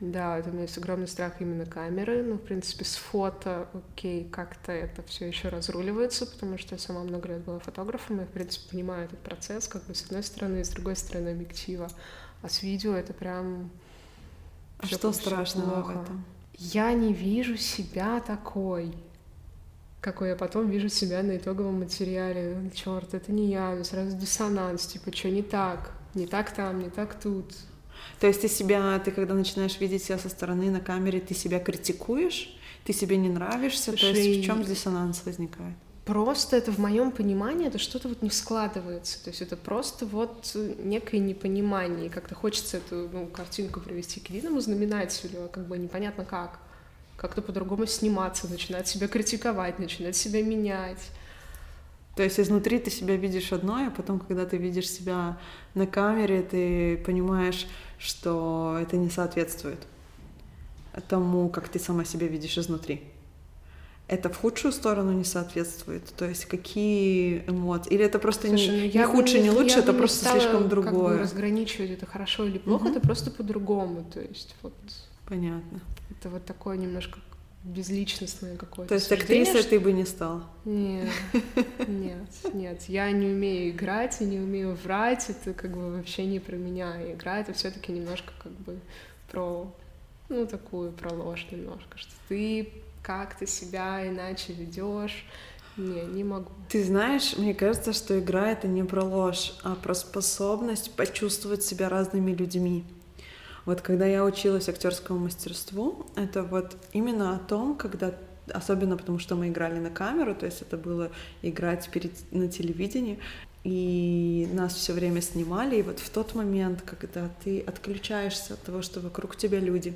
Да, это у меня есть огромный страх именно камеры, но, в принципе, с фото, окей, как-то это все еще разруливается, потому что я сама много лет была фотографом, и, в принципе, понимаю этот процесс, как бы с одной стороны, и с другой стороны объектива, а с видео это прям... А что страшного в этом? Я не вижу себя такой какой я потом вижу себя на итоговом материале. Черт, это не я, сразу диссонанс, типа, что не так, не так там, не так тут. То есть ты себя, ты когда начинаешь видеть себя со стороны на камере, ты себя критикуешь, ты себе не нравишься, Слушай, то есть в чем диссонанс возникает? Просто это в моем понимании, это что-то вот не складывается. То есть это просто вот некое непонимание. Как-то хочется эту ну, картинку привести к единому знаменателю, а как бы непонятно как как-то по-другому сниматься, начинать себя критиковать, начинать себя менять. То есть изнутри ты себя видишь одно, а потом, когда ты видишь себя на камере, ты понимаешь, что это не соответствует тому, как ты сама себя видишь изнутри. Это в худшую сторону не соответствует? То есть какие эмоции? Или это просто Слушай, не, ну, не худше, не лучше, это просто стала, слишком другое? Как бы разграничивать это хорошо или плохо, угу. это просто по-другому. То есть вот Понятно. Это вот такое немножко безличностное какое-то. То есть актрисой что... ты бы не стала? Нет, нет, нет. Я не умею играть и не умею врать. Это как бы вообще не про меня. Игра — это все таки немножко как бы про, ну, такую, про ложь немножко, что ты как-то себя иначе ведешь. Не, не могу. Ты знаешь, мне кажется, что игра — это не про ложь, а про способность почувствовать себя разными людьми. Вот когда я училась актерскому мастерству, это вот именно о том, когда особенно потому, что мы играли на камеру, то есть это было играть перед, на телевидении, и нас все время снимали, и вот в тот момент, когда ты отключаешься от того, что вокруг тебя люди,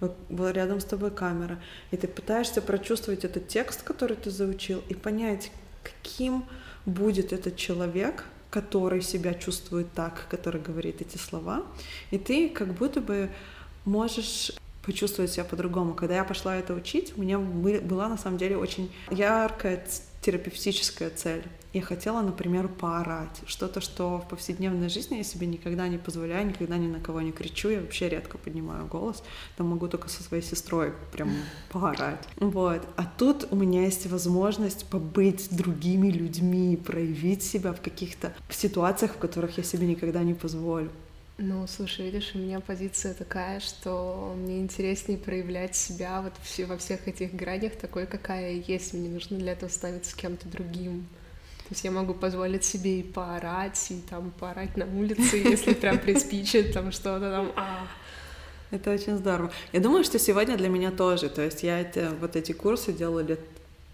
рядом с тобой камера, и ты пытаешься прочувствовать этот текст, который ты заучил, и понять, каким будет этот человек, который себя чувствует так, который говорит эти слова, и ты как будто бы можешь почувствовать себя по-другому. Когда я пошла это учить, у меня была на самом деле очень яркая терапевтическая цель. Я хотела, например, поорать. Что-то, что в повседневной жизни я себе никогда не позволяю, никогда ни на кого не кричу. Я вообще редко поднимаю голос. Там могу только со своей сестрой прям поорать. Вот. А тут у меня есть возможность побыть с другими людьми, проявить себя в каких-то ситуациях, в которых я себе никогда не позволю. Ну, слушай, видишь, у меня позиция такая, что мне интереснее проявлять себя вот во всех этих гранях такой, какая я есть. Мне нужно для этого становиться кем-то другим. То есть я могу позволить себе и поорать, и там поорать на улице, если прям приспичит, там что-то там, а, это очень здорово. Я думаю, что сегодня для меня тоже. То есть я эти, вот эти курсы делала лет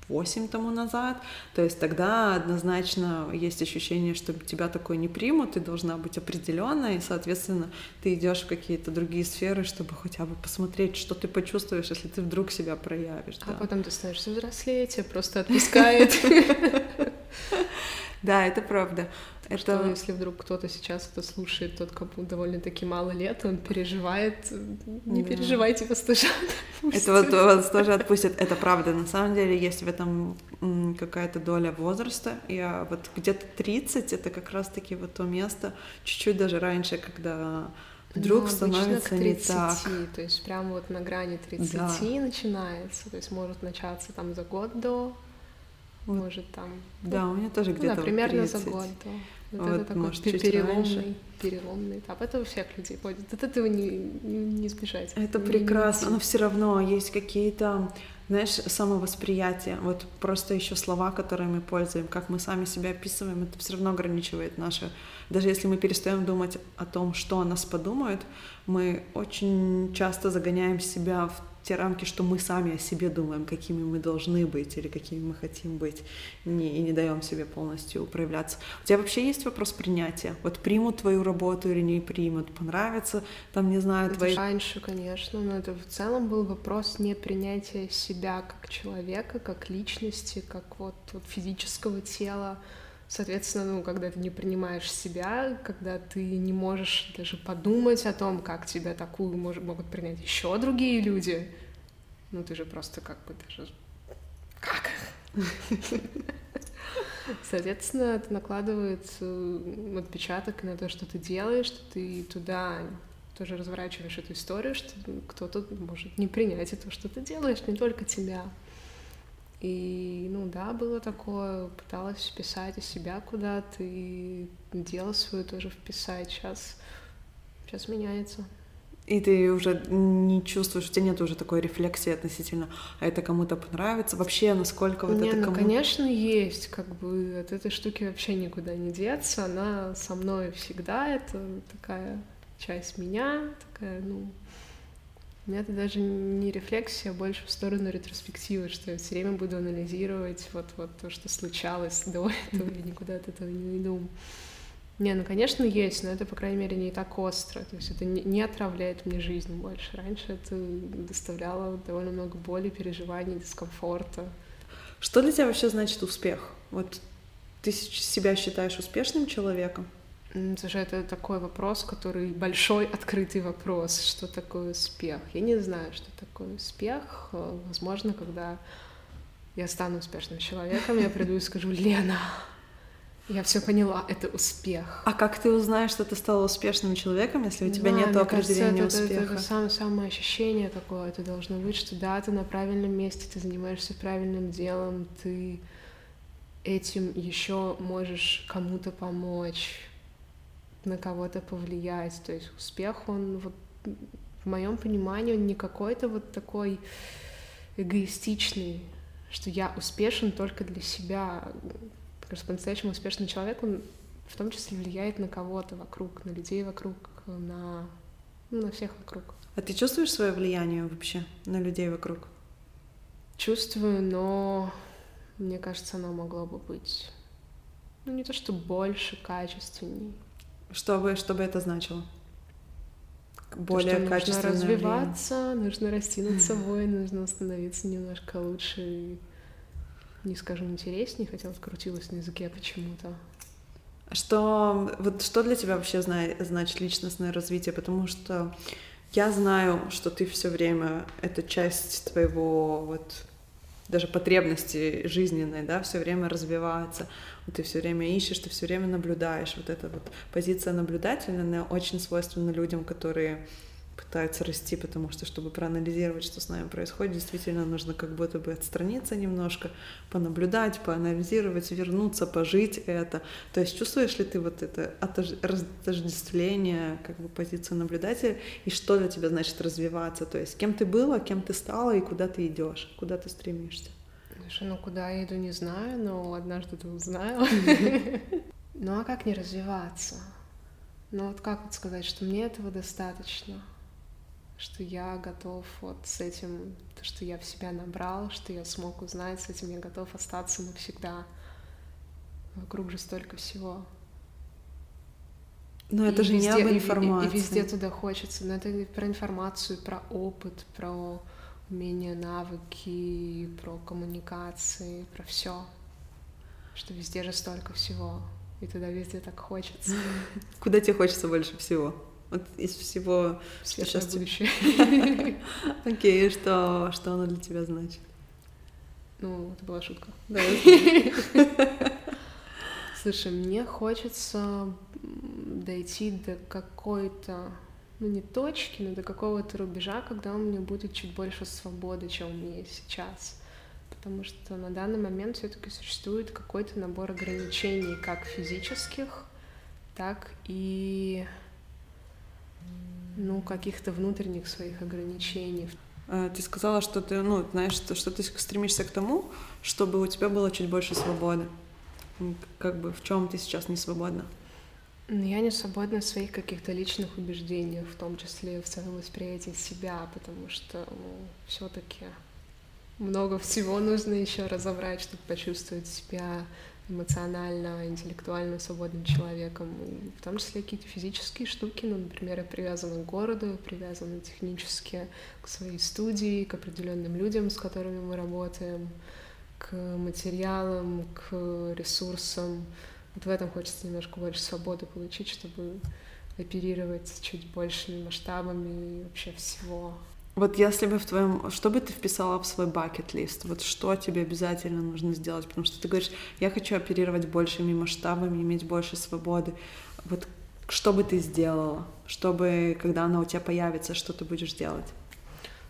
8 тому назад. То есть тогда однозначно есть ощущение, что тебя такой не примут, ты должна быть определенной, и, соответственно, ты идешь в какие-то другие сферы, чтобы хотя бы посмотреть, что ты почувствуешь, если ты вдруг себя проявишь. А да. потом ты становишься взрослее, тебя просто отпускает. Да, это правда. Это... Что если вдруг кто-то сейчас это слушает, тот, кому довольно-таки мало лет, он переживает, не да. переживайте, вас тоже отпустят. Это вот вас тоже отпустят, это правда. На самом деле есть в этом какая-то доля возраста. Я вот где-то 30, это как раз-таки вот то место, чуть-чуть даже раньше, когда вдруг ну, становится к 30, не так. То есть прямо вот на грани 30 да. начинается, то есть может начаться там за год до, может там. Да, у меня тоже ну где-то. Ну, да, примерно 30. за год, да. Вот, вот это такой может, переломный, переломный этап. Это у всех людей ходит. От этого не, не, не сбежать. Это не, прекрасно, не но все равно есть какие-то, знаешь, самовосприятие. Вот просто еще слова, которые мы пользуем, как мы сами себя описываем, это все равно ограничивает наше. Даже если мы перестаем думать о том, что о нас подумают, мы очень часто загоняем себя в те рамки, что мы сами о себе думаем, какими мы должны быть или какими мы хотим быть, не, и не даем себе полностью проявляться. У тебя вообще есть вопрос принятия? Вот примут твою работу или не примут? Понравится, там, не знаю, это твои... Раньше, конечно, но это в целом был вопрос не принятия себя как человека, как личности, как вот, вот физического тела, Соответственно, ну, когда ты не принимаешь себя, когда ты не можешь даже подумать о том, как тебя такую мож- могут принять еще другие люди, ну, ты же просто как бы даже... Как? Соответственно, это накладывает э, отпечаток на то, что ты делаешь, что ты туда тоже разворачиваешь эту историю, что кто-то может не принять то, что ты делаешь, не только тебя. И, ну да, было такое, пыталась вписать из себя куда-то, и дело свое тоже вписать. Сейчас, сейчас меняется. И ты уже не чувствуешь, у тебя нет уже такой рефлексии относительно, а это кому-то понравится? Вообще, насколько вот не, это ну, кому... конечно, есть, как бы от этой штуки вообще никуда не деться, она со мной всегда, это такая часть меня, такая, ну, у меня это даже не рефлексия, а больше в сторону ретроспективы, что я все время буду анализировать вот, вот то, что случалось до этого, я никуда от этого не уйду. Не, ну, конечно, есть, но это, по крайней мере, не так остро. То есть это не, не отравляет мне жизнь больше. Раньше это доставляло довольно много боли, переживаний, дискомфорта. Что для тебя вообще значит успех? Вот ты себя считаешь успешным человеком? Слушай, это такой вопрос, который большой открытый вопрос. Что такое успех? Я не знаю, что такое успех. Э, возможно, когда я стану успешным человеком, я приду и скажу, Лена, я все поняла, это успех. А как ты узнаешь, что ты стала успешным человеком, если у тебя да, нет определения кажется, это, успеха? Это, это самое, самое ощущение такое, это должно быть, что да, ты на правильном месте, ты занимаешься правильным делом, ты этим еще можешь кому-то помочь на кого-то повлиять. То есть успех, он вот в моем понимании, он не какой-то вот такой эгоистичный, что я успешен только для себя. Просто по-настоящему успешный человек, он в том числе влияет на кого-то вокруг, на людей вокруг, на, ну, на всех вокруг. А ты чувствуешь свое влияние вообще на людей вокруг? Чувствую, но мне кажется, оно могло бы быть, ну, не то что больше, качественней. Чтобы, чтобы это значило? Более то, что нужно развиваться, влияние. нужно расти над собой, нужно становиться немножко лучше, не скажу интереснее, хотя вот крутилась на языке почему-то. Что, вот что для тебя вообще значит личностное развитие? Потому что я знаю, что ты все время, это часть твоего вот даже потребности жизненной, да, все время развиваться. Вот ты все время ищешь, ты все время наблюдаешь. Вот эта вот позиция наблюдателя, она очень свойственна людям, которые пытаются расти, потому что, чтобы проанализировать, что с нами происходит, действительно нужно как будто бы отстраниться немножко, понаблюдать, поанализировать, вернуться, пожить это. То есть чувствуешь ли ты вот это отождествление, как бы позицию наблюдателя, и что для тебя значит развиваться, то есть кем ты была, кем ты стала и куда ты идешь, куда ты стремишься? Слушай, ну куда я иду, не знаю, но однажды ты узнаю. Ну а как не развиваться? Ну вот как вот сказать, что мне этого достаточно? Что я готов вот с этим, то, что я в себя набрал, что я смог узнать, с этим я готов остаться навсегда. Вокруг же столько всего. Но это и же везде, не об информации. И, и, и везде туда хочется. Но это про информацию, про опыт, про умения, навыки, про коммуникации, про все. Что везде же столько всего. И туда везде так хочется. Куда тебе хочется больше всего? Вот из всего, что сейчас будущее. Окей, что, что оно для тебя значит? Ну, это была шутка. Да. Слушай, мне хочется дойти до какой-то, ну не точки, но до какого-то рубежа, когда у меня будет чуть больше свободы, чем у меня есть сейчас. Потому что на данный момент все-таки существует какой-то набор ограничений, как физических, так и ну, каких-то внутренних своих ограничений. А, ты сказала, что ты, ну, знаешь, что, что ты стремишься к тому, чтобы у тебя было чуть больше свободы. Как бы в чем ты сейчас не свободна? Ну, я не свободна в своих каких-то личных убеждениях, в том числе в своем восприятии себя, потому что ну, все-таки много всего нужно еще разобрать, чтобы почувствовать себя эмоционально, интеллектуально свободным человеком, в том числе какие-то физические штуки, ну, например, я привязана к городу, я привязана технически к своей студии, к определенным людям, с которыми мы работаем, к материалам, к ресурсам. Вот в этом хочется немножко больше свободы получить, чтобы оперировать чуть большими масштабами вообще всего. Вот если бы в твоем... Что бы ты вписала в свой бакет-лист? Вот что тебе обязательно нужно сделать? Потому что ты говоришь, я хочу оперировать большими масштабами, иметь больше свободы. Вот что бы ты сделала? Чтобы, когда она у тебя появится, что ты будешь делать?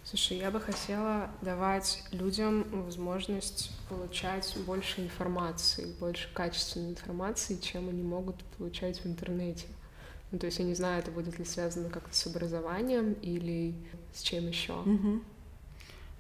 Слушай, я бы хотела давать людям возможность получать больше информации, больше качественной информации, чем они могут получать в интернете. Ну, то есть я не знаю, это будет ли связано как-то с образованием или с чем еще.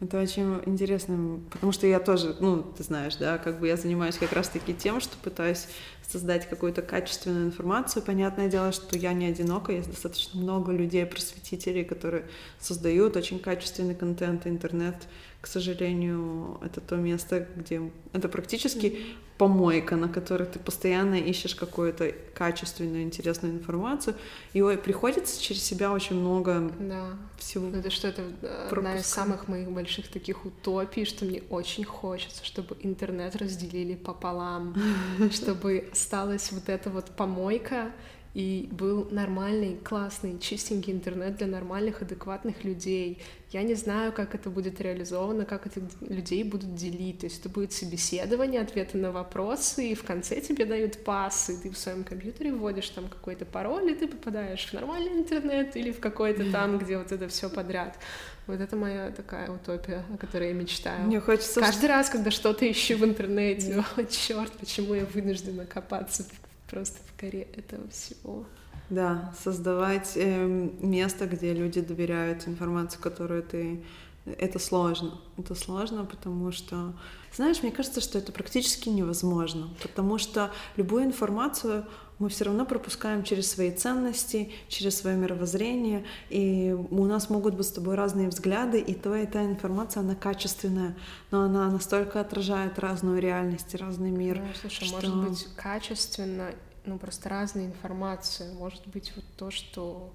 Это очень интересно, потому что я тоже, ну, ты знаешь, да, как бы я занимаюсь как раз-таки тем, что пытаюсь создать какую-то качественную информацию. Понятное дело, что я не одинока, есть достаточно много людей, просветителей, которые создают очень качественный контент, интернет к сожалению, это то место, где это практически mm-hmm. помойка, на которой ты постоянно ищешь какую-то качественную, интересную информацию, и ой, приходится через себя очень много да. всего. Ну, это что это пропускать. одна из самых моих больших таких утопий, что мне очень хочется, чтобы интернет разделили пополам, чтобы осталась вот эта вот помойка, и был нормальный, классный, чистенький интернет для нормальных, адекватных людей. Я не знаю, как это будет реализовано, как этих людей будут делить. То есть это будет собеседование, ответы на вопросы, и в конце тебе дают пасы. Ты в своем компьютере вводишь там какой-то пароль, и ты попадаешь в нормальный интернет или в какой-то там, где вот это все подряд. Вот это моя такая утопия, о которой я мечтаю. Мне хочется... Каждый раз, когда что-то ищу в интернете, о, черт, почему я вынуждена копаться просто в коре этого всего. Да, создавать э, место, где люди доверяют информацию, которую ты... Это сложно. Это сложно, потому что... Знаешь, мне кажется, что это практически невозможно, потому что любую информацию мы все равно пропускаем через свои ценности, через свое мировоззрение, и у нас могут быть с тобой разные взгляды, и то эта информация, она качественная, но она настолько отражает разную реальность и разный мир. Ну, слушай, что... может быть качественно, ну просто разная информация, может быть вот то, что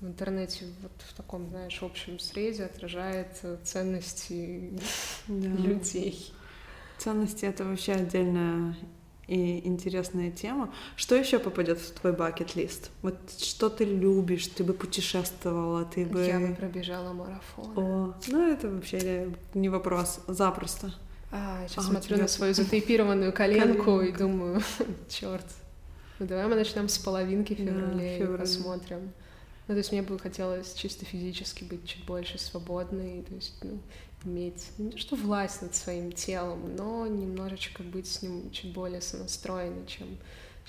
в интернете вот в таком, знаешь, общем среде отражает ценности да. людей. Ценности — это вообще отдельная и интересная тема. Что еще попадет в твой бакет-лист? Вот что ты любишь? Ты бы путешествовала, ты бы... Я бы пробежала марафон. О, ну это вообще не вопрос, запросто. А, сейчас а смотрю тебя... на свою затейпированную коленку и думаю, черт, ну давай мы начнем с половинки февраля да, и посмотрим. Ну, то есть мне бы хотелось чисто физически быть чуть больше свободной, то есть ну, иметь не то что власть над своим телом, но немножечко быть с ним чуть более сонастроенной, чем,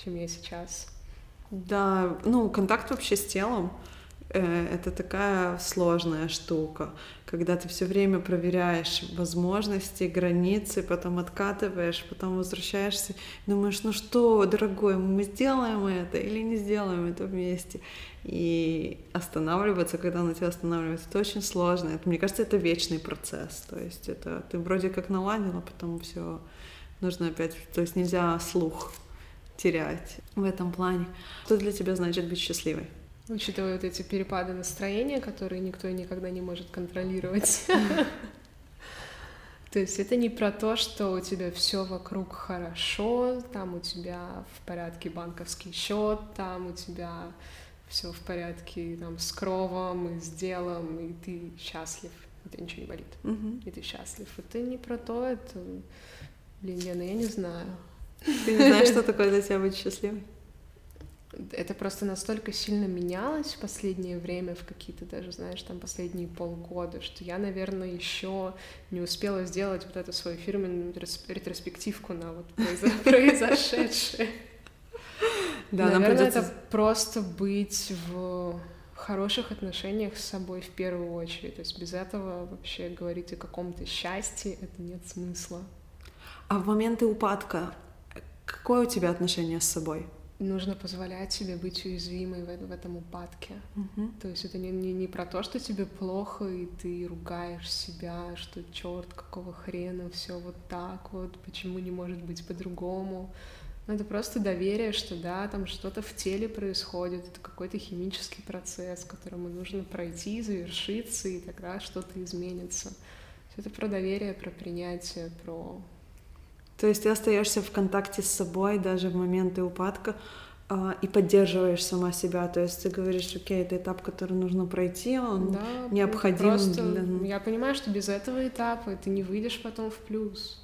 чем я сейчас. Да, ну, контакт вообще с телом это такая сложная штука, когда ты все время проверяешь возможности, границы, потом откатываешь, потом возвращаешься, думаешь, ну что, дорогой, мы сделаем это или не сделаем это вместе. И останавливаться, когда на тебя останавливается, это очень сложно. Это, мне кажется, это вечный процесс. То есть это ты вроде как наладила, потом все нужно опять, то есть нельзя слух терять в этом плане. Что для тебя значит быть счастливой? Учитывая вот эти перепады настроения, которые никто никогда не может контролировать. То есть это не про то, что у тебя все вокруг хорошо, там у тебя в порядке банковский счет, там у тебя все в порядке там, с кровом и с делом, и ты счастлив, и тебя ничего не болит, и ты счастлив. Это не про то, это, блин, Лена, я не знаю. Ты не знаешь, что такое для тебя быть счастливой? Это просто настолько сильно менялось в последнее время, в какие-то даже, знаешь, там последние полгода, что я, наверное, еще не успела сделать вот эту свою фирменную ретроспективку на вот произошедшее. Да, Наверное, это просто быть в хороших отношениях с собой в первую очередь. То есть без этого вообще говорить о каком-то счастье, это нет смысла. А в моменты упадка какое у тебя отношение с собой? Нужно позволять себе быть уязвимой в, в этом упадке. Uh-huh. То есть это не, не, не про то, что тебе плохо, и ты ругаешь себя, что черт, какого хрена, все вот так вот, почему не может быть по-другому. Но это просто доверие, что да, там что-то в теле происходит, это какой-то химический процесс, которому нужно пройти, завершиться, и тогда что-то изменится. Это про доверие, про принятие, про то есть ты остаешься в контакте с собой даже в моменты упадка э, и поддерживаешь сама себя. То есть ты говоришь, окей, это этап, который нужно пройти, он да, необходим. Просто для... Я понимаю, что без этого этапа ты не выйдешь потом в плюс.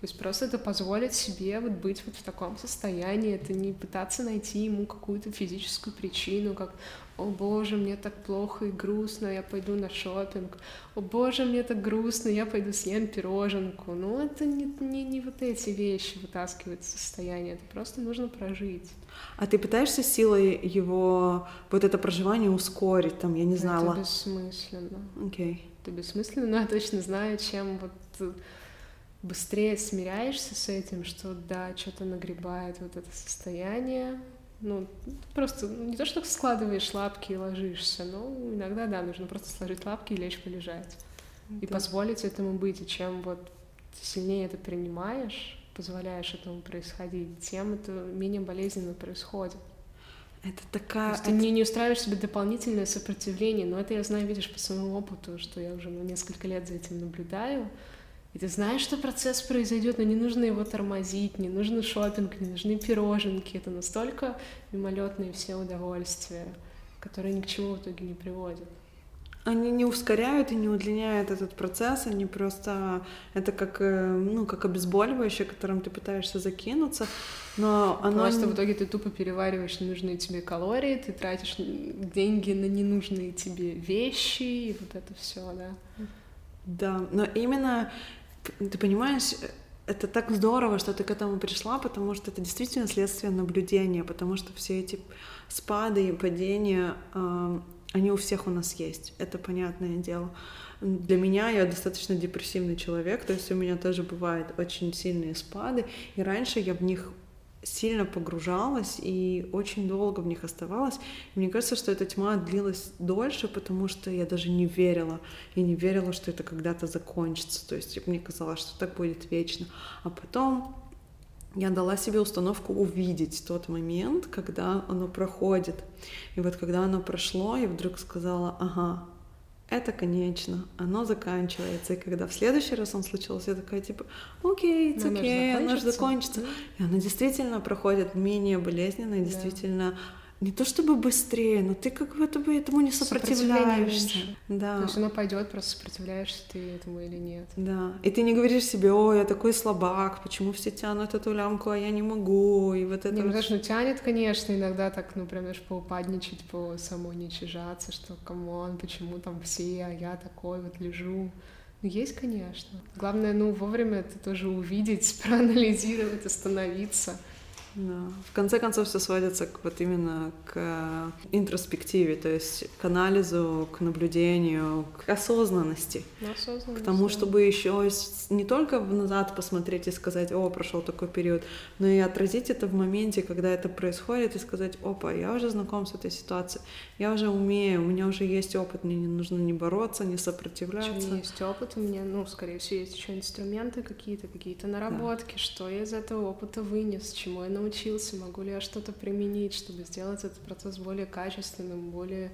То есть просто это позволит себе вот быть вот в таком состоянии, это не пытаться найти ему какую-то физическую причину, как «О боже, мне так плохо и грустно, я пойду на шопинг. О боже, мне так грустно, я пойду съем пироженку». Ну, это не, не, не вот эти вещи вытаскивают состояние, это просто нужно прожить. А ты пытаешься силой его, вот это проживание ускорить, там, я не знаю... Это бессмысленно. Окей. Okay. Это бессмысленно, но я точно знаю, чем вот быстрее смиряешься с этим, что да, что-то нагребает вот это состояние. Ну, просто не то, что складываешь лапки и ложишься, но иногда, да, нужно просто сложить лапки и лечь полежать. И да. позволить этому быть. И чем вот сильнее это принимаешь, позволяешь этому происходить, тем это менее болезненно происходит. Это такая... То есть ты не, не устраиваешь себе дополнительное сопротивление, но это я знаю, видишь, по своему опыту, что я уже ну, несколько лет за этим наблюдаю. И ты знаешь, что процесс произойдет, но не нужно его тормозить, не нужно шопинг, не нужны пироженки. Это настолько мимолетные все удовольствия, которые ни к чему в итоге не приводят. Они не ускоряют и не удлиняют этот процесс, они просто это как э, ну как обезболивающее, которым ты пытаешься закинуться, но оно просто в итоге ты тупо перевариваешь ненужные тебе калории, ты тратишь деньги на ненужные тебе вещи и вот это все, да. Да, но именно ты понимаешь, это так здорово, что ты к этому пришла, потому что это действительно следствие наблюдения, потому что все эти спады и падения, э, они у всех у нас есть, это понятное дело. Для меня я достаточно депрессивный человек, то есть у меня тоже бывают очень сильные спады, и раньше я в них сильно погружалась и очень долго в них оставалась. И мне кажется, что эта тьма длилась дольше, потому что я даже не верила. Я не верила, что это когда-то закончится. То есть мне казалось, что так будет вечно. А потом я дала себе установку увидеть тот момент, когда оно проходит. И вот когда оно прошло, я вдруг сказала, ага, это конечно, оно заканчивается. И когда в следующий раз он случился, я такая типа, окей, it's okay, оно же закончится. Да. И оно действительно проходит менее болезненно, и действительно не то чтобы быстрее, но ты как будто бы этому не сопротивляешься. Да. То есть оно пойдет, просто сопротивляешься ты этому или нет. Да. И ты не говоришь себе, о, я такой слабак, почему все тянут эту лямку, а я не могу, и вот это. Не, ну, знаешь, ну тянет, конечно, иногда так, ну прям, знаешь, поупадничать, по самоуничижаться, что, come on, почему там все, а я такой вот лежу. Ну, есть, конечно. Главное, ну, вовремя это тоже увидеть, проанализировать, остановиться. Да. В конце концов, все сводится к, вот именно к интроспективе, то есть к анализу, к наблюдению, к осознанности. Осознанность, к тому, чтобы еще не только назад посмотреть и сказать, о, прошел такой период, но и отразить это в моменте, когда это происходит, и сказать, опа, я уже знаком с этой ситуацией, я уже умею, у меня уже есть опыт, мне не нужно не бороться, не сопротивляться. У меня есть опыт, у меня, ну, скорее всего, есть еще инструменты какие-то, какие-то наработки, да. что я из этого опыта вынес, чему я научился научился, могу ли я что-то применить, чтобы сделать этот процесс более качественным, более,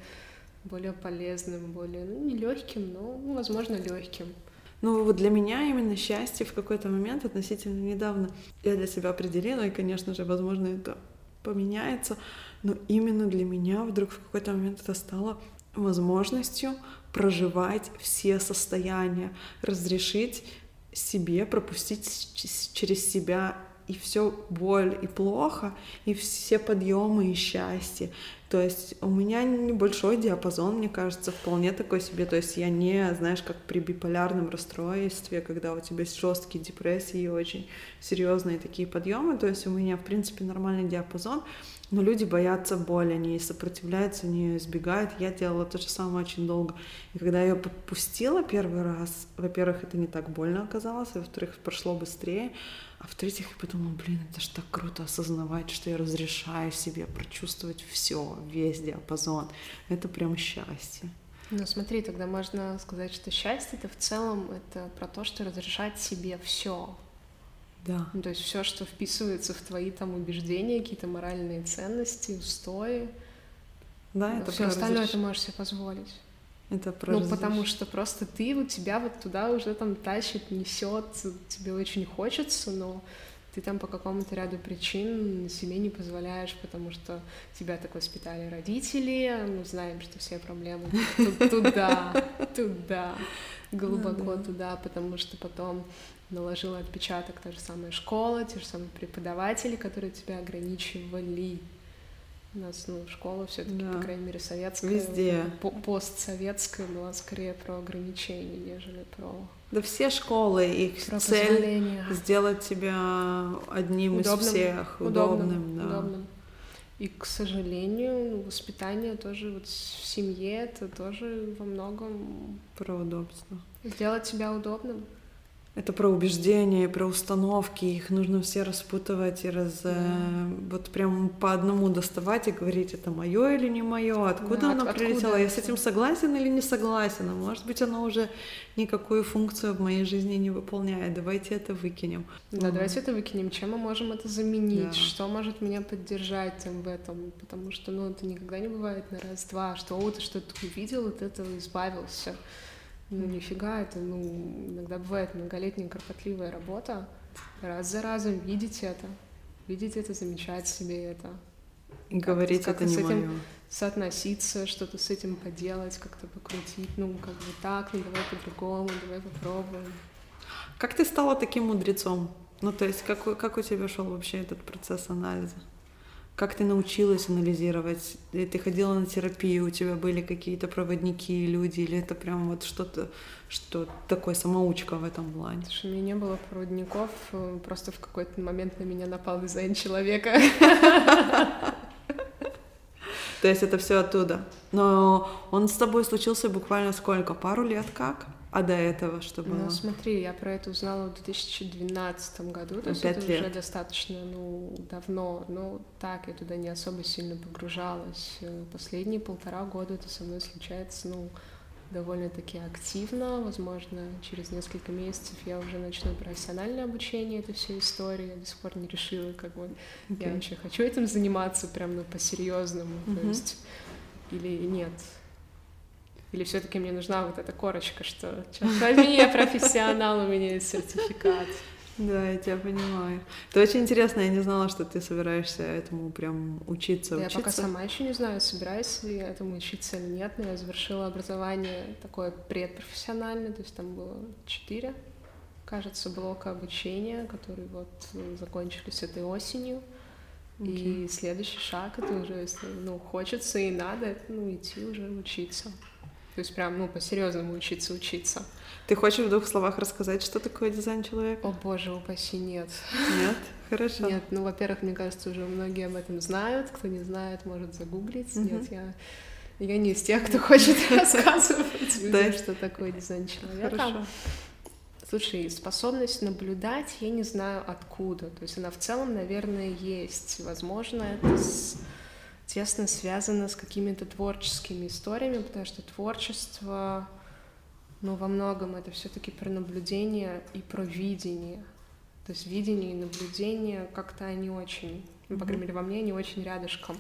более полезным, более, ну, не легким, но, ну, возможно, легким. Ну, вот для меня именно счастье в какой-то момент относительно недавно я для себя определила, и, конечно же, возможно, это поменяется, но именно для меня вдруг в какой-то момент это стало возможностью проживать все состояния, разрешить себе пропустить через себя и все боль и плохо, и все подъемы и счастье. То есть у меня небольшой диапазон, мне кажется, вполне такой себе. То есть я не, знаешь, как при биполярном расстройстве, когда у тебя жесткие депрессии и очень серьезные такие подъемы. То есть у меня, в принципе, нормальный диапазон. Но люди боятся боли, они сопротивляются, они избегают. Я делала то же самое очень долго. И когда я попустила первый раз, во-первых, это не так больно оказалось, во-вторых, прошло быстрее. А в-третьих, я подумала, блин, это же так круто осознавать, что я разрешаю себе прочувствовать все, весь диапазон. Это прям счастье. Ну смотри, тогда можно сказать, что счастье это в целом это про то, что разрешать себе все. Да. Ну, то есть все, что вписывается в твои там убеждения, какие-то моральные ценности, устои. Да, это все остальное разреш... ты можешь себе позволить. Это про Ну, потому что просто ты, вот тебя вот туда уже там тащит, несет, тебе очень хочется, но ты там по какому-то ряду причин себе не позволяешь, потому что тебя так воспитали родители, мы знаем, что все проблемы туда, туда, глубоко туда, потому что потом наложила отпечаток та же самая школа, те же самые преподаватели, которые тебя ограничивали, у нас, ну, школа все таки да. по крайней мере, советская. Везде. Постсоветская была скорее про ограничения, нежели про... Да все школы, их про цель позволение. сделать тебя одним удобным, из всех, удобным, удобным, да. удобным. И, к сожалению, ну, воспитание тоже вот в семье это тоже во многом про удобство. Сделать себя удобным. Это про убеждения, про установки, их нужно все распутывать и раз mm. вот прям по одному доставать и говорить, это мое или не мое, откуда да, оно от, прилетело, я с этим согласен или не согласен, а может быть оно уже никакую функцию в моей жизни не выполняет, давайте это выкинем. Да, mm. давайте это выкинем, чем мы можем это заменить, да. что может меня поддержать в этом, потому что, ну, это никогда не бывает на раз-два, что, о, ты что-то увидел, от этого избавился. Ну, нифига, это, ну, иногда бывает многолетняя кропотливая работа. Раз за разом видеть это, видеть это, замечать себе это. И говорить это не мое. Соотноситься, что-то с этим поделать, как-то покрутить, ну, как бы так, ну, давай по-другому, давай попробуем. Как ты стала таким мудрецом? Ну, то есть, как, как у тебя шел вообще этот процесс анализа? Как ты научилась анализировать? Ты ходила на терапию, у тебя были какие-то проводники, люди, или это прям вот что-то, что такое самоучка в этом плане? Слушай, у меня не было проводников, э, просто в какой-то момент на меня напал дизайн человека. То есть это все оттуда. Но он с тобой случился буквально сколько? Пару лет как? А до этого что было? Ну, смотри, я про это узнала в 2012 году, то есть это лет. уже достаточно, ну, давно, но так, я туда не особо сильно погружалась. Последние полтора года это со мной случается, ну, довольно-таки активно, возможно, через несколько месяцев я уже начну профессиональное обучение этой всей истории, я до сих пор не решила, как бы, okay. я вообще хочу этим заниматься прям, ну, по-серьезному, mm-hmm. то есть, или нет. Или все-таки мне нужна вот эта корочка, что черт возьми, я профессионал, у меня есть сертификат. Да, я тебя понимаю. Это очень интересно, я не знала, что ты собираешься этому прям учиться, да, учиться. Я пока сама еще не знаю, собираюсь ли этому учиться или нет, но я завершила образование такое предпрофессиональное, то есть там было четыре, кажется, блока обучения, которые вот закончились этой осенью. Okay. И следующий шаг это уже, если ну, хочется и надо, ну, идти уже учиться. То есть прям, ну, по-серьезному учиться, учиться. Ты хочешь в двух словах рассказать, что такое дизайн человека? О боже, упаси, нет. Нет? Хорошо. Нет, ну, во-первых, мне кажется, уже многие об этом знают. Кто не знает, может загуглить. Угу. Нет, я, я не из тех, кто хочет рассказывать людям, что такое дизайн человека. Хорошо. Слушай, способность наблюдать, я не знаю откуда. То есть она в целом, наверное, есть. Возможно, это с тесно связано с какими-то творческими историями, потому что творчество, ну, во многом это все-таки про наблюдение и про видение. То есть видение и наблюдение как-то они очень, ну, по крайней мере, во мне они очень рядышком.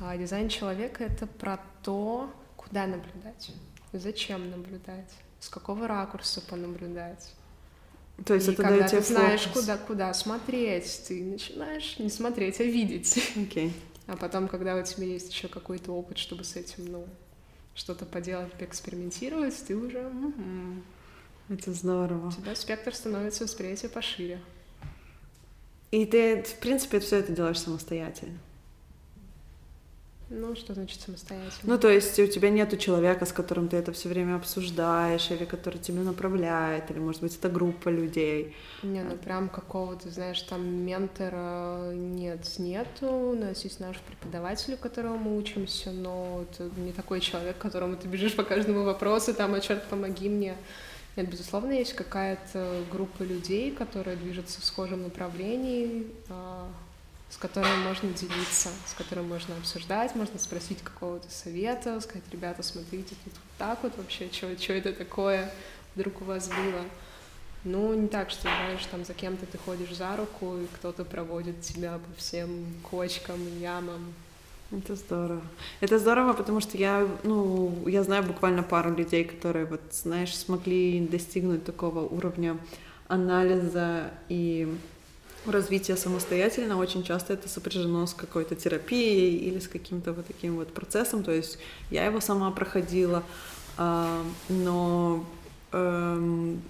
А дизайн человека — это про то, куда наблюдать, зачем наблюдать, с какого ракурса понаблюдать. То есть и это когда ты знаешь, куда, куда смотреть, ты начинаешь не смотреть, а видеть. Okay. А потом, когда у тебя есть еще какой-то опыт, чтобы с этим, ну, что-то поделать, поэкспериментировать, ты уже... Это здорово. У тебя спектр становится восприятия пошире. И ты, в принципе, все это делаешь самостоятельно. Ну, что значит самостоятельно? Ну, то есть у тебя нету человека, с которым ты это все время обсуждаешь, или который тебя направляет, или, может быть, это группа людей. Не, ну прям какого-то, знаешь, там ментора нет, нету. У нас есть наш преподаватель, у которого мы учимся, но это не такой человек, к которому ты бежишь по каждому вопросу, там, а черт, помоги мне. Нет, безусловно, есть какая-то группа людей, которые движутся в схожем направлении, а, с которым можно делиться, с которым можно обсуждать, можно спросить какого-то совета, сказать, ребята, смотрите, тут вот так вот вообще, что это такое вдруг у вас было. Ну, не так, что, знаешь, там за кем-то ты ходишь за руку, и кто-то проводит тебя по всем кочкам, ямам. Это здорово. Это здорово, потому что я, ну, я знаю буквально пару людей, которые, вот, знаешь, смогли достигнуть такого уровня анализа и развитие самостоятельно очень часто это сопряжено с какой-то терапией или с каким-то вот таким вот процессом. То есть я его сама проходила, а, но эм,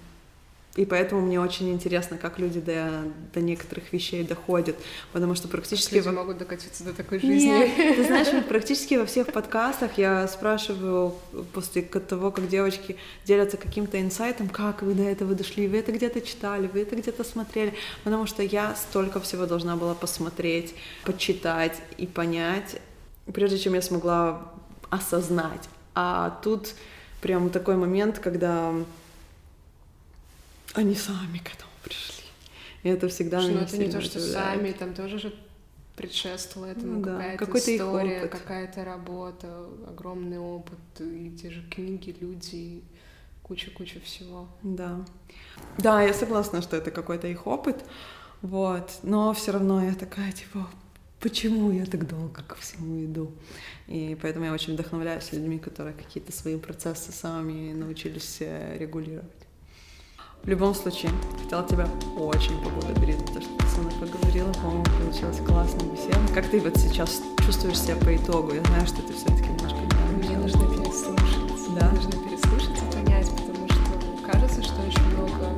и поэтому мне очень интересно, как люди до, до некоторых вещей доходят, потому что практически... Как люди во... могут докатиться до такой жизни. Нет, ты знаешь, практически во всех подкастах я спрашиваю после того, как девочки делятся каким-то инсайтом, как вы до этого дошли, вы это где-то читали, вы это где-то смотрели, потому что я столько всего должна была посмотреть, почитать и понять, прежде чем я смогла осознать. А тут прям такой момент, когда они сами к этому пришли. И это всегда что, меня это не то, что сами, там тоже же предшествовало этому ну, да. какая-то Какой история, какая-то работа, огромный опыт, и те же книги, люди, куча-куча всего. Да. Да, я согласна, что это какой-то их опыт, вот, но все равно я такая, типа, почему я так долго ко всему иду? И поэтому я очень вдохновляюсь людьми, которые какие-то свои процессы сами научились э, регулировать. В любом случае, хотела тебя очень поблагодарить за то, что ты со мной поговорила. По-моему, получилась классная беседа. Как ты вот сейчас чувствуешь себя по итогу? Я знаю, что ты все-таки немножко не Мне нужно переслушать. Да? Нужно переслушать и понять, потому что кажется, что очень много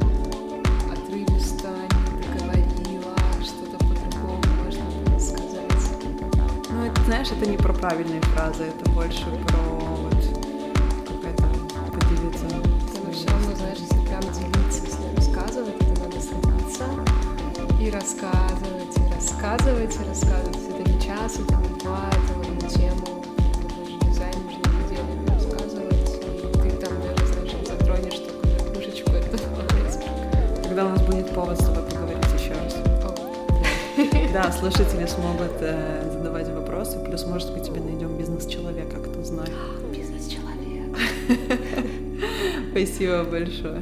отрывисто не договорила, что-то по-другому можно было сказать. Ну, это, знаешь, это не про правильные фразы, это больше про рассказывать, и рассказывать, и рассказывать. Это не час, это не два, это одну тему. Это дизайн нужно неделями рассказывать, и ты там даже, знаешь, затронешь только верхушечку этого айсберга. Когда у нас будет повод с тобой поговорить еще раз. Да, слушатели смогут э, задавать вопросы, плюс, может быть, тебе найдем бизнес-человека, кто знает. Бизнес-человек. Спасибо большое.